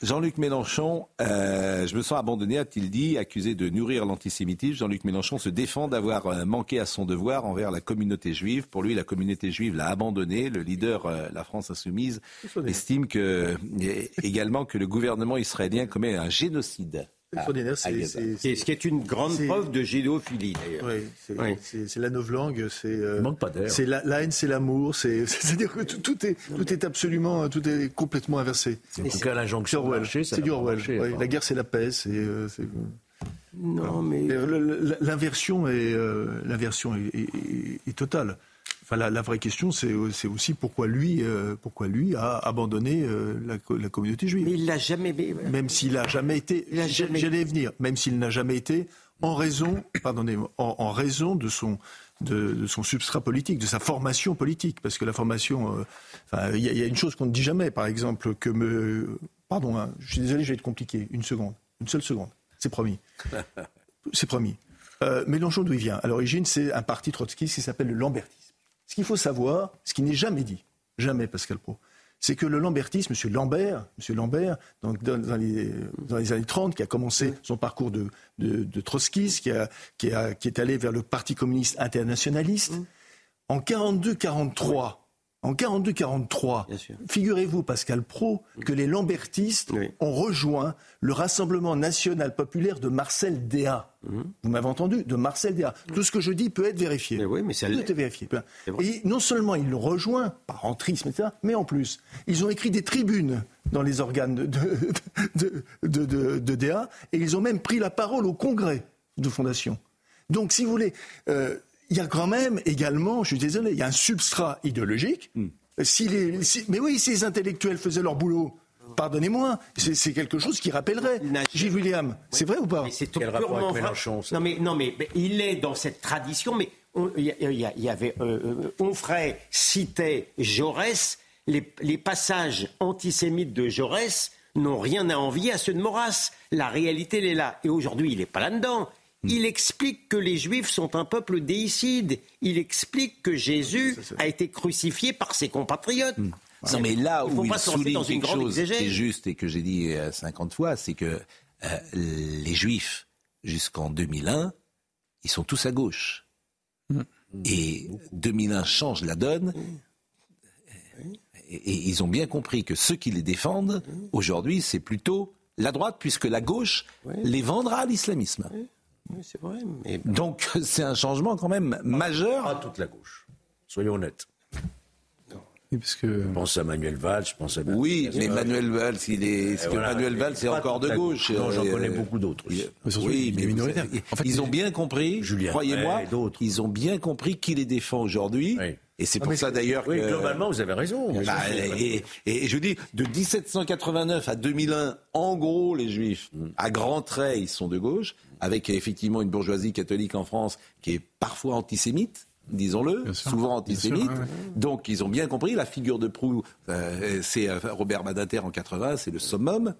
Jean-Luc Mélenchon, euh, je me sens abandonné, a-t-il dit, accusé de nourrir l'antisémitisme. Jean-Luc Mélenchon se défend d'avoir euh, manqué à son devoir envers la communauté juive. Pour lui, la communauté juive l'a abandonné. Le leader, euh, la France insoumise, estime que, également que le gouvernement israélien commet un génocide c'est ce qui est une grande preuve de géophilie d'ailleurs. Oui, c'est la novlangue, c'est euh, c'est la, la, haine, c'est l'amour, c'est-à-dire que tout, est tout est absolument tout est complètement inversé. En tout cas, l'injonction c'est du Orwell. la guerre, c'est la paix, c'est euh, non mais l'inversion est l'inversion est, totale la, vraie question, c'est aussi pourquoi lui, euh, pourquoi lui a abandonné euh, la, communauté juive. Mais il l'a jamais. Même s'il n'a jamais été. J'allais venir. Même s'il n'a jamais été en raison, pardonnez en, en, raison de son de, son substrat politique, de sa formation politique, parce que la formation, euh, il y, a une chose qu'on ne dit jamais, par exemple, que me, pardon, hein, je suis désolé, je vais être compliqué, une seconde, une seule seconde, c'est promis, c'est promis. Mélenchon d'où il vient? À l'origine, c'est un parti trotskiste qui s'appelle le Lambertisme. Ce qu'il faut savoir, ce qui n'est jamais dit, jamais Pascal Pro, c'est que le lambertisme, M. Lambert, M. Lambert dans, les, années 30, qui a commencé son parcours de, de, trotskiste, qui, a, qui, a, qui, est allé vers le Parti communiste internationaliste, en 42-43, en 42-43, figurez-vous, Pascal Pro, que les Lambertistes ont rejoint le Rassemblement national populaire de Marcel Déat. Mhm. Vous m'avez entendu? De Marcel Déat. Tout ce que je dis peut être vérifié. Mais oui, mais Tout est vérifié. Et non seulement ils l'ont rejoint, par entrisme, etc., mais en plus, ils ont écrit des tribunes dans les organes de, de, et ils ont même pris la parole au congrès de fondation. Donc, si vous voulez, euh, il y a quand même également, je suis désolé, il y a un substrat idéologique. Hmm. Si les, mais oui, si les intellectuels faisaient leur boulot, pardonnez-moi, c'est quelque chose qui rappellerait Gilles William. C'est vrai ou pas? C'est Quel rapport avec Mélenchon non mais, non, mais, il est dans cette tradition, mais il y, avait, euh, euh, Onfray citait Jaurès, les, les passages antisémites de Jaurès n'ont rien à envier à ceux de Maurras. La réalité, elle est là. Et aujourd'hui, il n'est pas là-dedans. Il explique que les Juifs sont un peuple déicide. Il explique que Jésus a été crucifié par ses compatriotes. Hmm. Non, mais là où il souligne quelque chose qui est juste et que j'ai dit 50 fois, c'est que les Juifs, jusqu'en 2001, ils sont tous à gauche. Hmm. Et 2001 change la donne. Et, ils ont bien compris que ceux qui les défendent, aujourd'hui, c'est plutôt la droite, puisque la gauche les vendra à l'islamisme. C'est vrai. Donc c'est un changement quand même majeur. Pas toute la gauche. Soyons honnêtes. parce que... Je pense à Manuel Valls, je pense à... Oui, mais Manuel Valls, il est... que Manuel Valls, c'est encore de gauche. Non, j'en connais beaucoup d'autres. Oui, mais minoritaires. En fait, ils ont bien compris, croyez-moi, ils ont bien compris qui les défend aujourd'hui. Et c'est pour ça d'ailleurs que... Oui, globalement, vous avez raison. Bah, et, et, je dis, de 1789 à 2001, en gros, les Juifs, à grands traits, ils sont de gauche, avec effectivement une bourgeoisie catholique en France qui est parfois antisémite disons-le, souvent antisémite. Donc ils ont bien compris, la figure de proue, euh, c'est euh, Robert Badinter en 80, c'est le summum,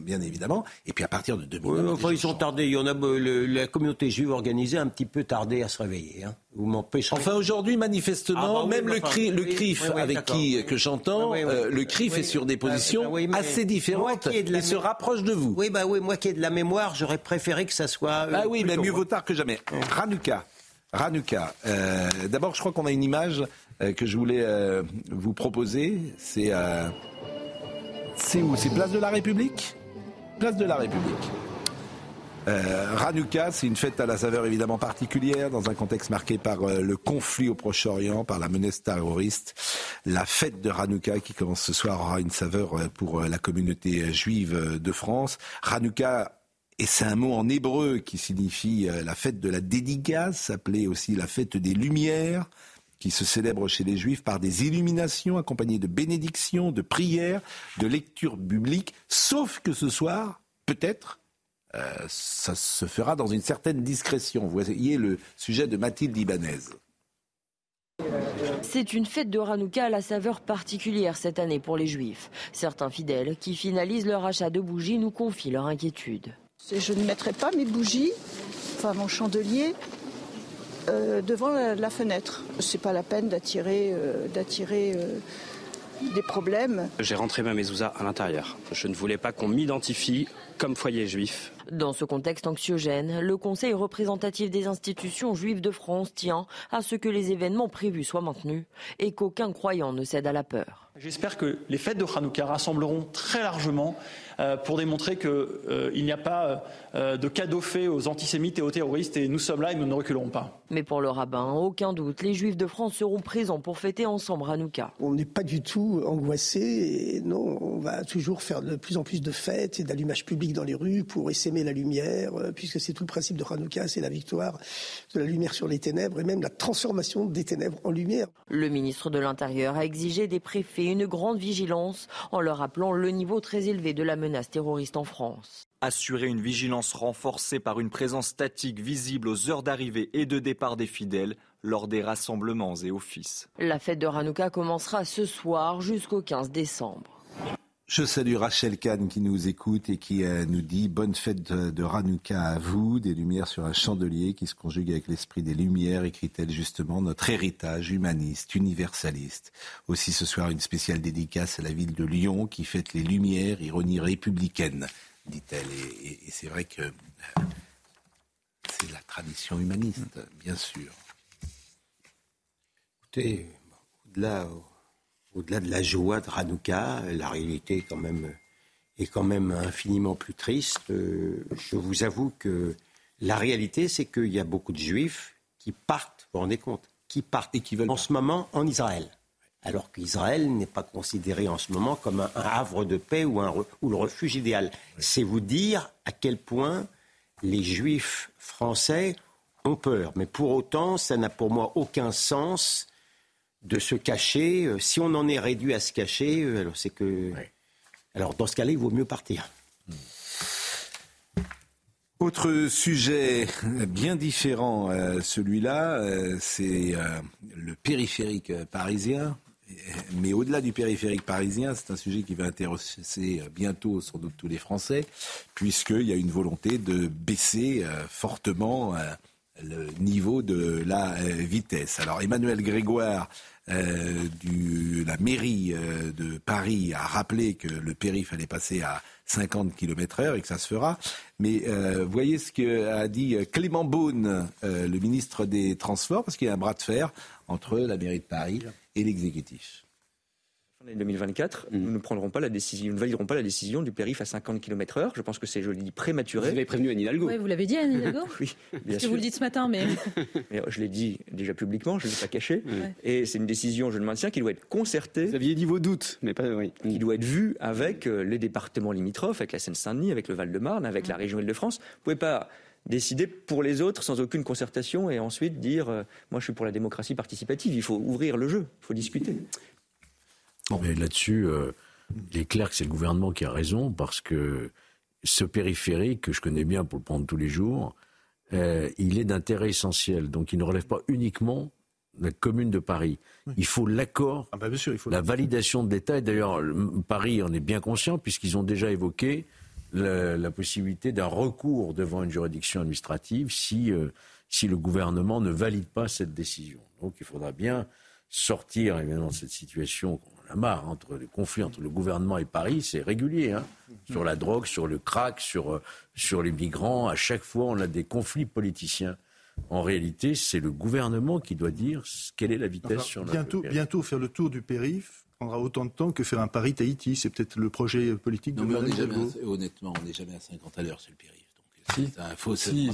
bien, évidemment. Et puis à partir de 2000... enfin, ils sont tardés, il y en a, euh, la communauté juive organisée a un petit peu tardé à se réveiller. Hein. Vous m'empêcherez. Enfin aujourd'hui, manifestement, ah, bah même le, cri, le CRIF avec qui que j'entends, le CRIF est sur des positions assez différentes et se rapproche de vous. Oui, bah oui, moi qui ai de la mémoire, j'aurais préféré que ça soit... ah oui, mais mieux vaut tard que jamais. Ranuka. Ranuka. Euh, d'abord, je crois qu'on a une image euh, que je voulais euh, vous proposer. C'est où? C'est Place de la République? Place de la République. Ranuka, c'est une fête à la saveur évidemment particulière dans un contexte marqué par le conflit au Proche-Orient, par la menace terroriste. La fête de Ranuka qui commence ce soir aura une saveur pour la communauté juive de France. Ranuka et c'est un mot en hébreu qui signifie euh, la fête de la dédicace, appelée aussi la fête des Lumières, qui se célèbre chez les Juifs par des illuminations accompagnées de bénédictions, de prières, de lectures bibliques, sauf que ce soir, peut-être, euh, ça se fera dans une certaine discrétion. Voyez le sujet de Mathilde Ibanez. C'est une fête de Hanouka à la saveur particulière cette année pour les Juifs. Certains fidèles qui finalisent leur achat de bougies nous confient leur inquiétude. Je ne mettrai pas mes bougies, enfin mon chandelier, euh, devant la, fenêtre. C'est pas la peine d'attirer, euh, euh, des problèmes. J'ai rentré ma mezouza à l'intérieur. Je ne voulais pas qu'on m'identifie comme foyer juif. Dans ce contexte anxiogène, le Conseil représentatif des institutions juives de France tient à ce que les événements prévus soient maintenus et qu'aucun croyant ne cède à la peur. J'espère que les fêtes de Hanouka rassembleront très largement euh, pour démontrer qu'il euh, n'y a pas euh, de cadeau fait aux antisémites et aux terroristes et nous sommes là et nous ne reculerons pas. Mais pour le rabbin, aucun doute, les Juifs de France seront présents pour fêter ensemble Hanouka. On n'est pas du tout angoissé, non, on va toujours faire de plus en plus de fêtes et d'allumage public dans les rues pour la lumière, puisque c'est tout le principe de Hanouka, c'est la victoire de la lumière sur les ténèbres et même la transformation des ténèbres en lumière. Le ministre de l'Intérieur a exigé des préfets une grande vigilance en leur rappelant le niveau très élevé de la menace terroriste en France. Assurer une vigilance renforcée par une présence statique visible aux heures d'arrivée et de départ des fidèles lors des rassemblements et offices. La fête de Hanouka commencera ce soir jusqu'au 15 décembre. Je salue Rachel Kahn qui nous écoute et qui euh, nous dit bonne fête de, de Hanouka à vous, des lumières sur un chandelier qui se conjugue avec l'esprit des lumières, écrit-elle justement, notre héritage humaniste, universaliste. Aussi ce soir une spéciale dédicace à la ville de Lyon qui fête les lumières, ironie républicaine, dit-elle. Et, c'est vrai que euh, c'est la tradition humaniste, bien sûr. Écoutez, au-delà au-delà de la joie de Hanouka, la réalité est quand même, est quand même infiniment plus triste. Euh, je vous avoue que la réalité, c'est qu'il y a beaucoup de juifs qui partent, vous vous rendez compte, qui partent et qui veulent en ce moment en Israël. Alors qu'Israël n'est pas considéré en ce moment comme un, havre de paix ou, un, ou le refuge idéal. C'est vous dire à quel point les juifs français ont peur. Mais pour autant, ça n'a pour moi aucun sens de se cacher. Euh, si on en est réduit à se cacher, euh, alors c'est que. Alors dans ce cas-là, il vaut mieux partir. Autre sujet bien différent, euh, celui-là, c'est le périphérique parisien. mais au-delà du périphérique parisien, c'est un sujet qui va intéresser bientôt sans doute tous les Français, puisqu'il y a une volonté de baisser fortement le niveau de la vitesse. Alors Emmanuel Grégoire euh, de la mairie euh, de Paris a rappelé que le périph allait passer à 50 km heure et que ça se fera. Mais euh, voyez ce qu'a dit Clément Beaune, le ministre des Transports, parce qu'il y a un bras de fer entre la mairie de Paris et l'exécutif. En 2024, mm. nous ne prendrons pas la décision, nous ne validerons pas la décision du périph à 50 km/h. Je pense que c'est, je le dis, prématuré. Vous avez prévenu Anne Hidalgo. Oui, vous l'avez dit Anne Hidalgo. oui, bien sûr. que vous le dites ce matin, mais. je l'ai dit déjà publiquement, je ne l'ai pas caché. Et c'est une décision, je le maintiens, qui doit être concertée. Vous aviez dit vos doutes, mais pas oui. Qui doit être vue avec euh, les départements limitrophes, avec la Seine-Saint-Denis, avec le Val-de-Marne, avec la région Île-de-France. Vous ne pouvez pas décider pour les autres sans aucune concertation et ensuite dire euh, moi je suis pour la démocratie participative. Il faut ouvrir le jeu, il faut discuter. Mais là-dessus, euh, il est clair que c'est le gouvernement qui a raison, parce que ce périphérique, que je connais bien pour le prendre tous les jours, euh, il est d'intérêt essentiel. Donc il ne relève pas uniquement de la commune de Paris. Il faut l'accord, ah bah, la validation de l'État. Et d'ailleurs, Paris en est bien conscient, puisqu'ils ont déjà évoqué la, possibilité d'un recours devant une juridiction administrative si, euh, si le gouvernement ne valide pas cette décision. Donc il faudra bien sortir évidemment de cette situation marre entre les conflits entre le gouvernement et Paris, c'est régulier. Hein. Sur la drogue, sur le crack, sur, euh, sur les migrants, à chaque fois on a des conflits politiciens. En réalité, c'est le gouvernement qui doit dire quelle est la vitesse sur bientôt, Bientôt faire le tour du périph prendra autant de temps que faire un Paris-Tahiti. C'est peut-être le projet politique de Honnêtement, on n'est jamais à 50 à l'heure sur le périph'. Si. Un faux, si,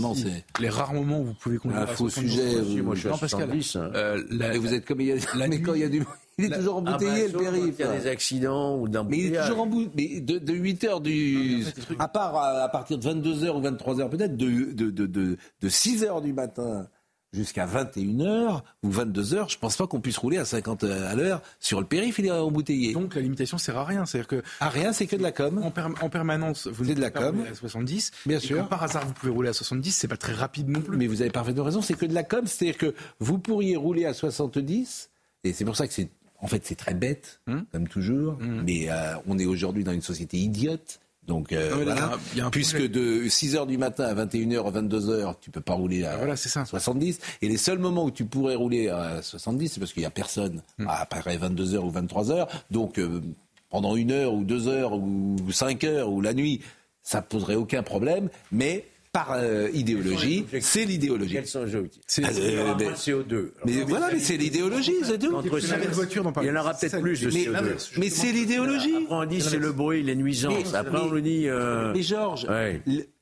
Les rares moments où vous pouvez conduire un faux sujet. moi, je suis non, Pascal. Hein. Euh, la, vous êtes comme il y a, la mais quand il y a du, il est toujours embouteillé ah bah, le périph. Il y a des accidents ou d'un. Mais il est toujours embouteillé. de, de 8 heures du, à part à partir de 22 heures ou 23 heures peut-être, de, de, de, de 6 heures du matin jusqu'à 21h ou 22h, je pense pas qu'on puisse rouler à 50 à l'heure sur le périph', il est embouteillé. Donc la limitation sert à rien, c'est-à-dire que à rien, c'est que de la com. En, permanence, vous êtes de la com à 70. Bien sûr. par hasard, vous pouvez rouler à 70, c'est pas très rapide non plus. Mais vous avez parfaitement raison, c'est que de la com, c'est-à-dire que vous pourriez rouler à 70 et c'est pour ça que c'est en fait c'est très bête hum. comme toujours, hum. mais euh, on est aujourd'hui dans une société idiote donc euh, voilà, puisque de 6h du matin à 21h à 22h, tu peux pas rouler à voilà, ça. 70 et les seuls moments où tu pourrais rouler à 70 c'est parce qu'il y a personne hmm. à après 22h ou 23h. Donc euh, pendant une heure ou deux heures ou cinq heures ou la nuit, ça poserait aucun problème, mais par euh, idéologie, c'est l'idéologie. Quels sont les C'est euh, le CO2. Mais voilà, mais c'est l'idéologie, c'est tout. il y en aura peut-être plus de CO2. Mais, c'est l'idéologie. Après on dit c'est le bruit, les nuisances. Après on nous dit. Euh... Mais Georges,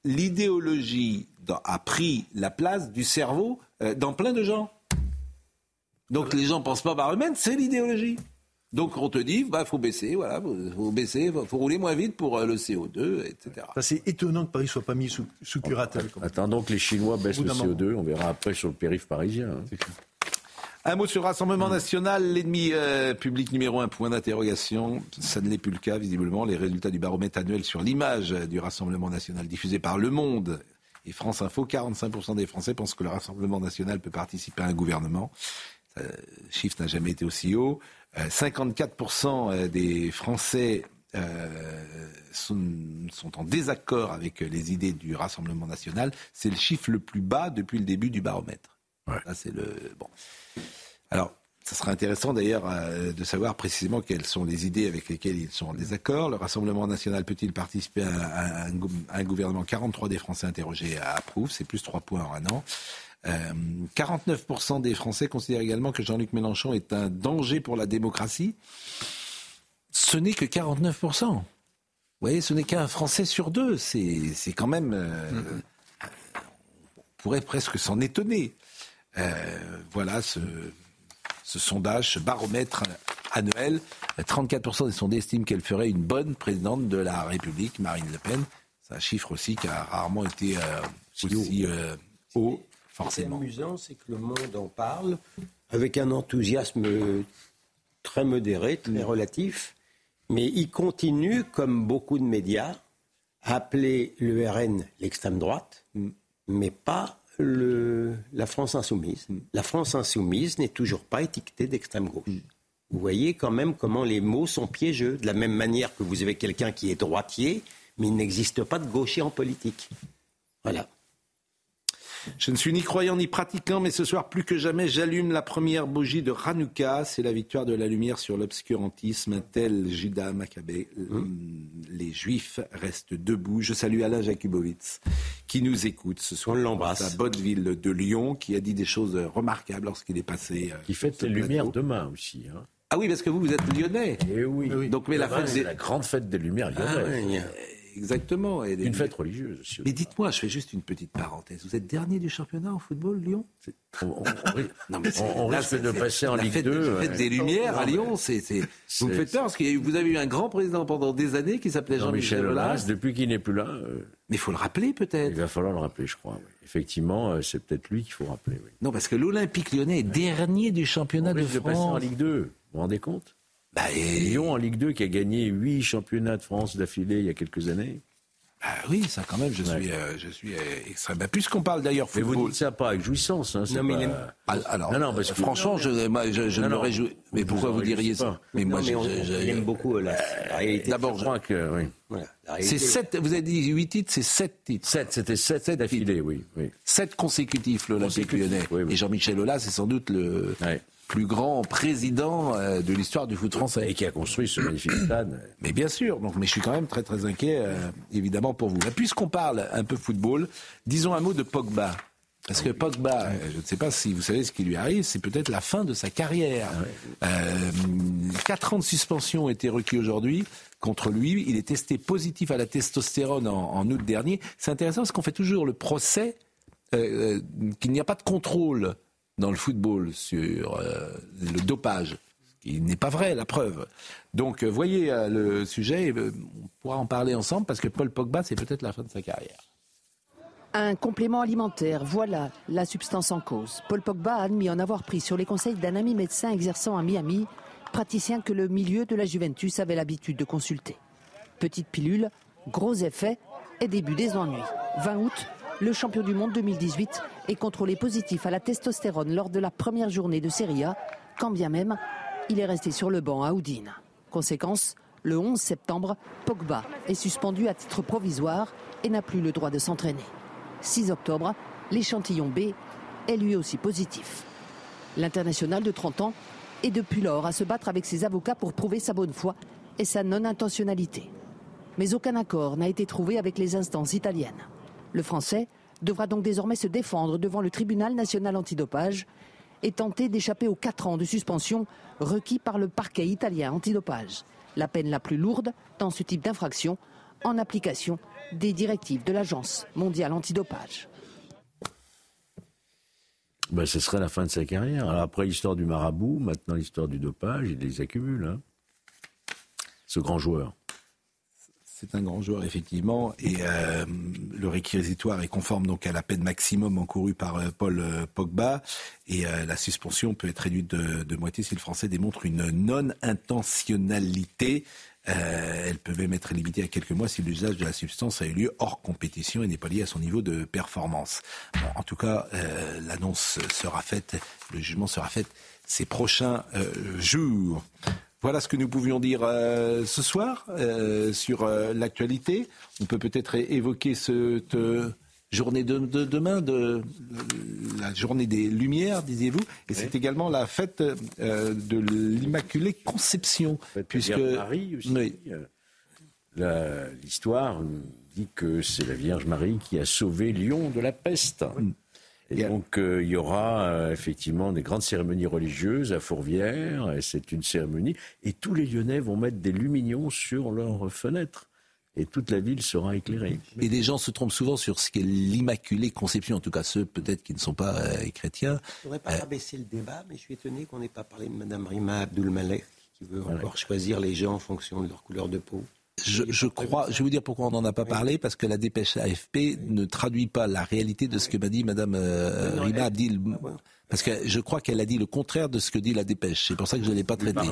l'idéologie a pris la place du cerveau euh, dans plein de gens. Donc les gens pensent pas par eux-mêmes, c'est l'idéologie. Donc on te dit, bah faut baisser, voilà, faut baisser, faut rouler moins vite pour euh, le CO2, etc. C'est étonnant que Paris soit pas mis sous, sous curatelle. Attendons que les Chinois baissent le CO2, on verra après sur le périph' parisien. Hein. Un mot sur le Rassemblement national, l'ennemi euh, public numéro un, point d'interrogation. Ça ne l'est plus le cas, visiblement. Les résultats du baromètre annuel sur l'image du Rassemblement national diffusé par Le Monde et France Info, 45% des Français pensent que le Rassemblement national peut participer à un gouvernement. Le chiffre n'a jamais été aussi haut. 54% euh, des Français euh, sont, en désaccord avec les idées du Rassemblement national. C'est le chiffre le plus bas depuis le début du baromètre. c'est le bon. Alors, ça serait intéressant d'ailleurs euh, de savoir précisément quelles sont les idées avec lesquelles ils sont en désaccord. Le Rassemblement national peut-il participer à, un, gouvernement? 43 des Français interrogés approuvent, c'est plus 3 points en un an. 49% euh, des Français considèrent également que Jean-Luc Mélenchon est un danger pour la démocratie. Ce n'est que 49%. Vous voyez, ce n'est qu'un Français sur deux. C'est quand même... Euh, on pourrait presque s'en étonner. Euh, voilà ce, ce, sondage, ce baromètre annuel. 34% des sondés estiment qu'elle ferait une bonne présidente de la République, Marine Le Pen. C'est un chiffre aussi qui a rarement été aussi haut ce qui est amusant, c'est que le monde en parle avec un enthousiasme très modéré, très relatif, mais il continue, comme beaucoup de médias, à appeler le RN l'extrême droite, mais pas le, la France insoumise. La France insoumise n'est toujours pas étiquetée d'extrême gauche. Vous voyez quand même comment les mots sont piégeux. De la même manière que vous avez quelqu'un qui est droitier, mais il n'existe pas de gaucher en politique. Voilà. Je ne suis ni croyant ni pratiquant, mais ce soir, plus que jamais, j'allume la première bougie de Hanouka. C'est la victoire de la lumière sur l'obscurantisme. Tel Judas Maccabée. Hum, les Juifs restent debout. Je salue Alain Jakubowicz, qui nous écoute ce soir. On l'embrasse. À bonne ville de Lyon, qui a dit des choses remarquables lorsqu'il est passé. qui fête les Lumières demain aussi. Hein. Ah oui, parce que vous, vous êtes lyonnais. Eh oui. Donc, mais la, fête, c'est la grande fête des Lumières lyonnaises. Ah, Exactement. Et une fête religieuse. Aussi. Mais dites-moi, je fais juste une petite parenthèse. Vous êtes dernier du championnat en football, Lyon? On, on, non, mais on, risque de passer en Ligue 2. La fête des Lumières à Lyon, c'est, vous me faites peur parce que vous avez eu un grand président pendant des années qui s'appelait Jean-Michel Aulas. Depuis qu'il n'est plus là. Euh, mais il faut le rappeler peut-être. Il va falloir le rappeler, je crois. Oui. Effectivement, euh, c'est peut-être lui qu'il faut rappeler. Oui. Non, parce que l'Olympique lyonnais est dernier du championnat de France. de passer en Ligue 2. Vous vous rendez compte? Bah, Lyon en Ligue 2 qui a gagné 8 championnats de France d'affilée il y a quelques années. Ah oui, ça quand même, je suis, euh, je suis euh, extrêmement. Bah, puisqu'on parle d'ailleurs football. Mais vous dites ça pas avec jouissance. Hein, non, mais pas... alors, non, non, parce que... franchement, je, moi, je, je ne me réjouis. Mais pourquoi vous diriez ça Mais moi, j'aime beaucoup la, réalité. D'abord, je crois que oui. Voilà, c'est sept. Vous avez dit huit titres, c'est sept titres. Sept, c'était sept, d'affilée, oui, oui. Sept consécutifs, l'Olympique Lyonnais. Oui, oui. Et Jean-Michel Aulas, c'est sans doute le. Ouais plus grand président euh, de l'histoire du foot français. Et qui a construit ce magnifique stade. Mais bien sûr, donc, mais je suis quand même très très inquiet, euh, évidemment, pour vous. Puisqu'on parle un peu football, disons un mot de Pogba. Parce que Pogba, euh, je ne sais pas si vous savez ce qui lui arrive, c'est peut-être la fin de sa carrière. quatre ans de suspension ont été requis aujourd'hui contre lui. Il est testé positif à la testostérone en, en août dernier. C'est intéressant parce qu'on fait toujours le procès qu'il n'y a pas de contrôle dans le football sur euh, le dopage, ce qui n'est pas vrai, la preuve. Donc, euh, voyez euh, le sujet, on pourra en parler ensemble parce que Paul Pogba, c'est peut-être la fin de sa carrière. Un complément alimentaire, voilà la substance en cause. Paul Pogba a admis en avoir pris sur les conseils d'un ami médecin exerçant à Miami, praticien que le milieu de la Juventus avait l'habitude de consulter. Petite pilule, gros effet et début des ennuis. 20 août, le champion du monde 2018 est contrôlé positif à la testostérone lors de la première journée de Serie A, quand bien même il est resté sur le banc à Oudine. Conséquence, le 11 septembre, Pogba est suspendu à titre provisoire et n'a plus le droit de s'entraîner. 6 octobre, l'échantillon B est lui aussi positif. L'international de 30 ans est depuis lors à se battre avec ses avocats pour prouver sa bonne foi et sa non-intentionnalité. Mais aucun accord n'a été trouvé avec les instances italiennes. Le Français devra donc désormais se défendre devant le tribunal national antidopage et tenter d'échapper aux 4 ans de suspension requis par le parquet italien antidopage, la peine la plus lourde dans ce type d'infraction en application des directives de l'Agence mondiale antidopage. Ben, ce serait la fin de sa carrière. Alors après l'histoire du marabout, maintenant l'histoire du dopage, il les accumule. Hein. Ce grand joueur. C'est un grand joueur, effectivement, et euh, le réquisitoire est conforme donc à la peine maximum encourue par euh, Paul euh, Pogba, et la suspension peut être réduite de, moitié si le Français démontre une non-intentionnalité. elle peut même être limitée à quelques mois si l'usage de la substance a eu lieu hors compétition et n'est pas lié à son niveau de performance. en tout cas, l'annonce sera faite, le jugement sera fait ces prochains jours. Voilà ce que nous pouvions dire euh, ce soir euh, sur euh, l'actualité. On peut peut-être évoquer cette journée de, demain, de, la journée des Lumières, disiez-vous, et c'est également la fête de l'Immaculée Conception. Puisque Marie aussi. L'histoire dit que c'est la Vierge Marie qui a sauvé Lyon de la peste. Et donc, euh, il y aura euh, effectivement des grandes cérémonies religieuses à Fourvière, et c'est une cérémonie, et tous les Lyonnais vont mettre des lumignons sur leurs fenêtres. Et toute la ville sera éclairée. Mais les gens se trompent souvent sur ce qu'est l'Immaculée Conception, en tout cas ceux peut-être qui ne sont pas euh, chrétiens. Je ne voudrais pas abaisser le débat, mais je suis étonné qu'on n'ait pas parlé de Mme Rima Abdul-Malek, qui veut encore choisir les gens en fonction de leur couleur de peau. Je, crois, je vais vous dire pourquoi on n'en a pas parlé, parce que la dépêche AFP ne traduit pas la réalité de ce que m'a dit Madame euh, Rima Abdil. Ah parce que je crois qu'elle a dit le contraire de ce que dit la dépêche. C'est pour ça que je ne l'ai pas traité.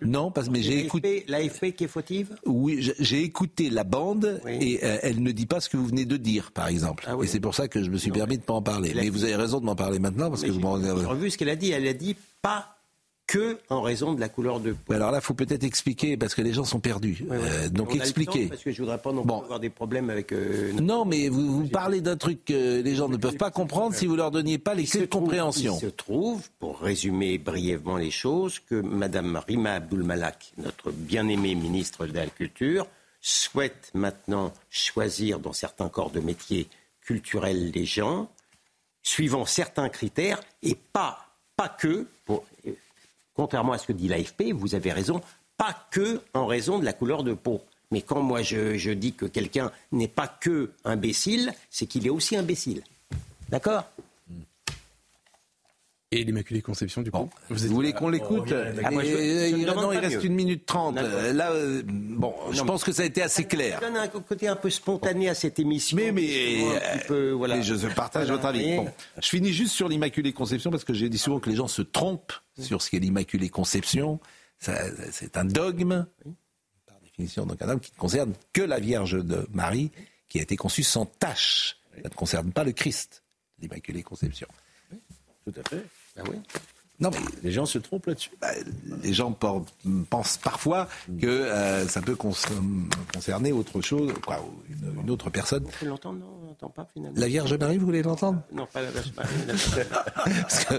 Non, parce mais j'ai écouté. L'AFP qui est fautive Oui, j'ai écouté la bande et euh, elle ne dit pas ce que vous venez de dire, par exemple. Ah et c'est pour ça que je me suis permis de ne pas en parler. Mais vous avez raison de m'en parler maintenant parce que vous m'en. J'ai revu ce qu'elle a dit. Elle a dit pas que en raison de la couleur de peau. Alors là, il faut peut-être expliquer parce que les gens sont perdus. Euh, donc expliquez. Parce que je voudrais pas non plus avoir des problèmes avec. Euh, non, mais vous, vous parlez d'un truc que les gens ne peuvent pas comprendre si vous leur donniez pas les clés de compréhension. Il se trouve, pour résumer brièvement les choses, que Madame Rima Abdul-Malak, notre bien-aimée ministre de la Culture, souhaite maintenant choisir dans certains corps de métier culturels les gens, suivant certains critères, et pas, pas que, contrairement à ce que dit l'AFP, vous avez raison, pas que en raison de la couleur de peau. Mais quand moi je, je dis que quelqu'un n'est pas que imbécile, c'est qu'il est aussi imbécile. D'accord? Et l'Immaculée Conception, du coup Vous, voulez qu'on l'écoute ah, Non, il reste une minute trente. Là, euh, bon, je pense que ça a été assez clair. Ça donne un côté un peu spontané à cette émission. Mais, mais, voilà. je partage votre avis. je finis juste sur l'Immaculée Conception parce que j'ai dit souvent que les gens se trompent sur ce qu'est l'Immaculée Conception. C'est un dogme, par définition, donc un dogme qui ne concerne que la Vierge de Marie, qui a été conçue sans tâche. Ça ne concerne pas le Christ, l'Immaculée Conception. Tout à fait. Ben oui. Non, mais les gens se trompent là-dessus. Bah, les gens pensent parfois que euh, ça peut concerner autre chose, quoi, une, autre personne. On peut l'entendre, non? On n'entend pas finalement. La Vierge Marie, vous voulez l'entendre Non, pas la Vierge Marie. Parce que,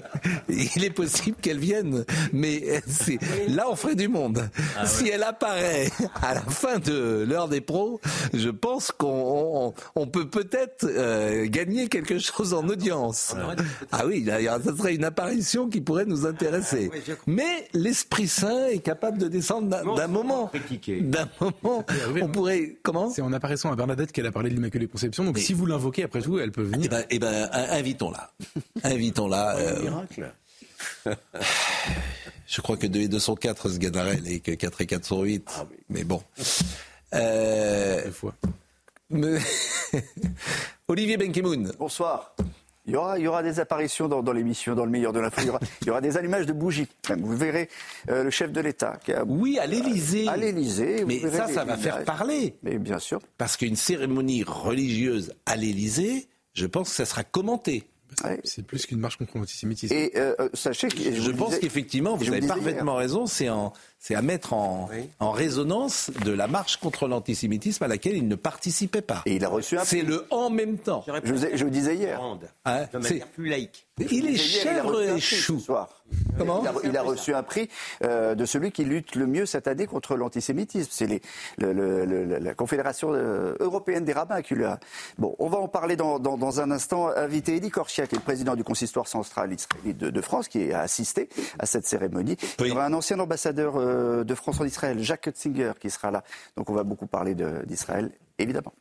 il est possible qu'elle vienne, mais là on ferait du monde. Ah si elle apparaît à la fin de l'heure des pros, je pense qu'on on, peut peut-être euh, gagner quelque chose en audience. Ah oui, ça serait une apparition qui pourrait nous intéresser. Ah, Mais l'Esprit Saint est capable de descendre d'un moment. D'un moment, on pourrait. Comment? C'est en apparaissant à Bernadette qu'elle a parlé de l'Immaculée Conception. Donc si vous l'invoquez, après tout, elle peut venir. Eh ben, eh ben invitons-la. invitons-la. Euh... miracle. Je crois que 2 et 2 sont 4, ce Ganarelle, et que 4 et 4 sont 8. Ah Mais bon. Euh... fois. Olivier Benkemoun. Bonsoir. Il y aura, il y aura des apparitions dans, l'émission, dans le meilleur de l'info. Il, y aura des allumages de bougies. Vous verrez euh, le chef de l'État. Oui, à l'Élysée. À l'Élysée. Mais ça, ça va faire parler. Mais bien sûr. Parce qu'une cérémonie religieuse à l'Élysée, je pense que ça sera commenté. C'est plus qu'une marche contre l'antisémitisme. Et euh, euh, sachez que je, pense qu'effectivement, vous avez parfaitement raison. C'est à mettre en, résonance de la marche contre l'antisémitisme à laquelle il ne participait pas. Et il a reçu un. C'est le en même temps. Je, je vous disais hier. Hein, de plus laïque. Il est chèvre et chou. Comment il, a, reçu un prix euh, de celui qui lutte le mieux cette année contre l'antisémitisme. C'est la Confédération euh, européenne des rabbins qui lui a. Bon, on va en parler dans, un instant. Invité Eddie Korchia, qui est le président du consistoire central israélite de, France, qui a assisté à cette cérémonie. Il y aura un ancien ambassadeur euh, de France en Israël, Jacques Kutzinger, qui sera là. Donc on va beaucoup parler d'Israël, évidemment.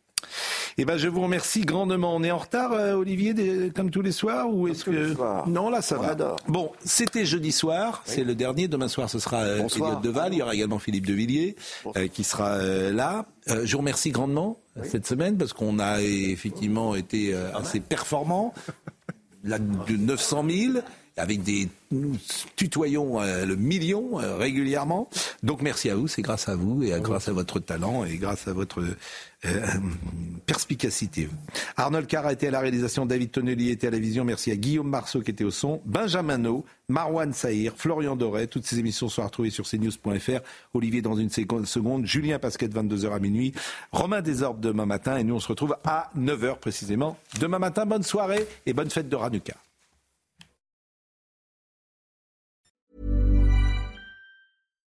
Eh ben, je vous remercie grandement. On est en retard, euh, Olivier, comme tous les soirs, ou est-ce que non là ça va. Bon, c'était jeudi soir, c'est le dernier. Demain soir, ce sera euh, Elliot Deval. Il y aura également Philippe Devilliers euh, qui sera là. je vous remercie grandement cette semaine parce qu'on a effectivement été assez performants. Là, de 900 000 avec des nous tutoyons euh, le million euh, régulièrement. Donc merci à vous, c'est grâce à vous et grâce à votre talent et grâce à votre euh, perspicacité. Arnold Carr a été à la réalisation, David Tonnelly était à la vision. Merci à Guillaume Marceau qui était au son, Benjamin No, Marwan Saïr, Florian Doré. Toutes ces émissions sont retrouvées sur cnews.fr. Olivier dans une seconde, Julien Pasquet 22h à minuit, Romain Desorbes demain matin et nous on se retrouve à 9h précisément demain matin. Bonne soirée et bonne fête de Ranuka.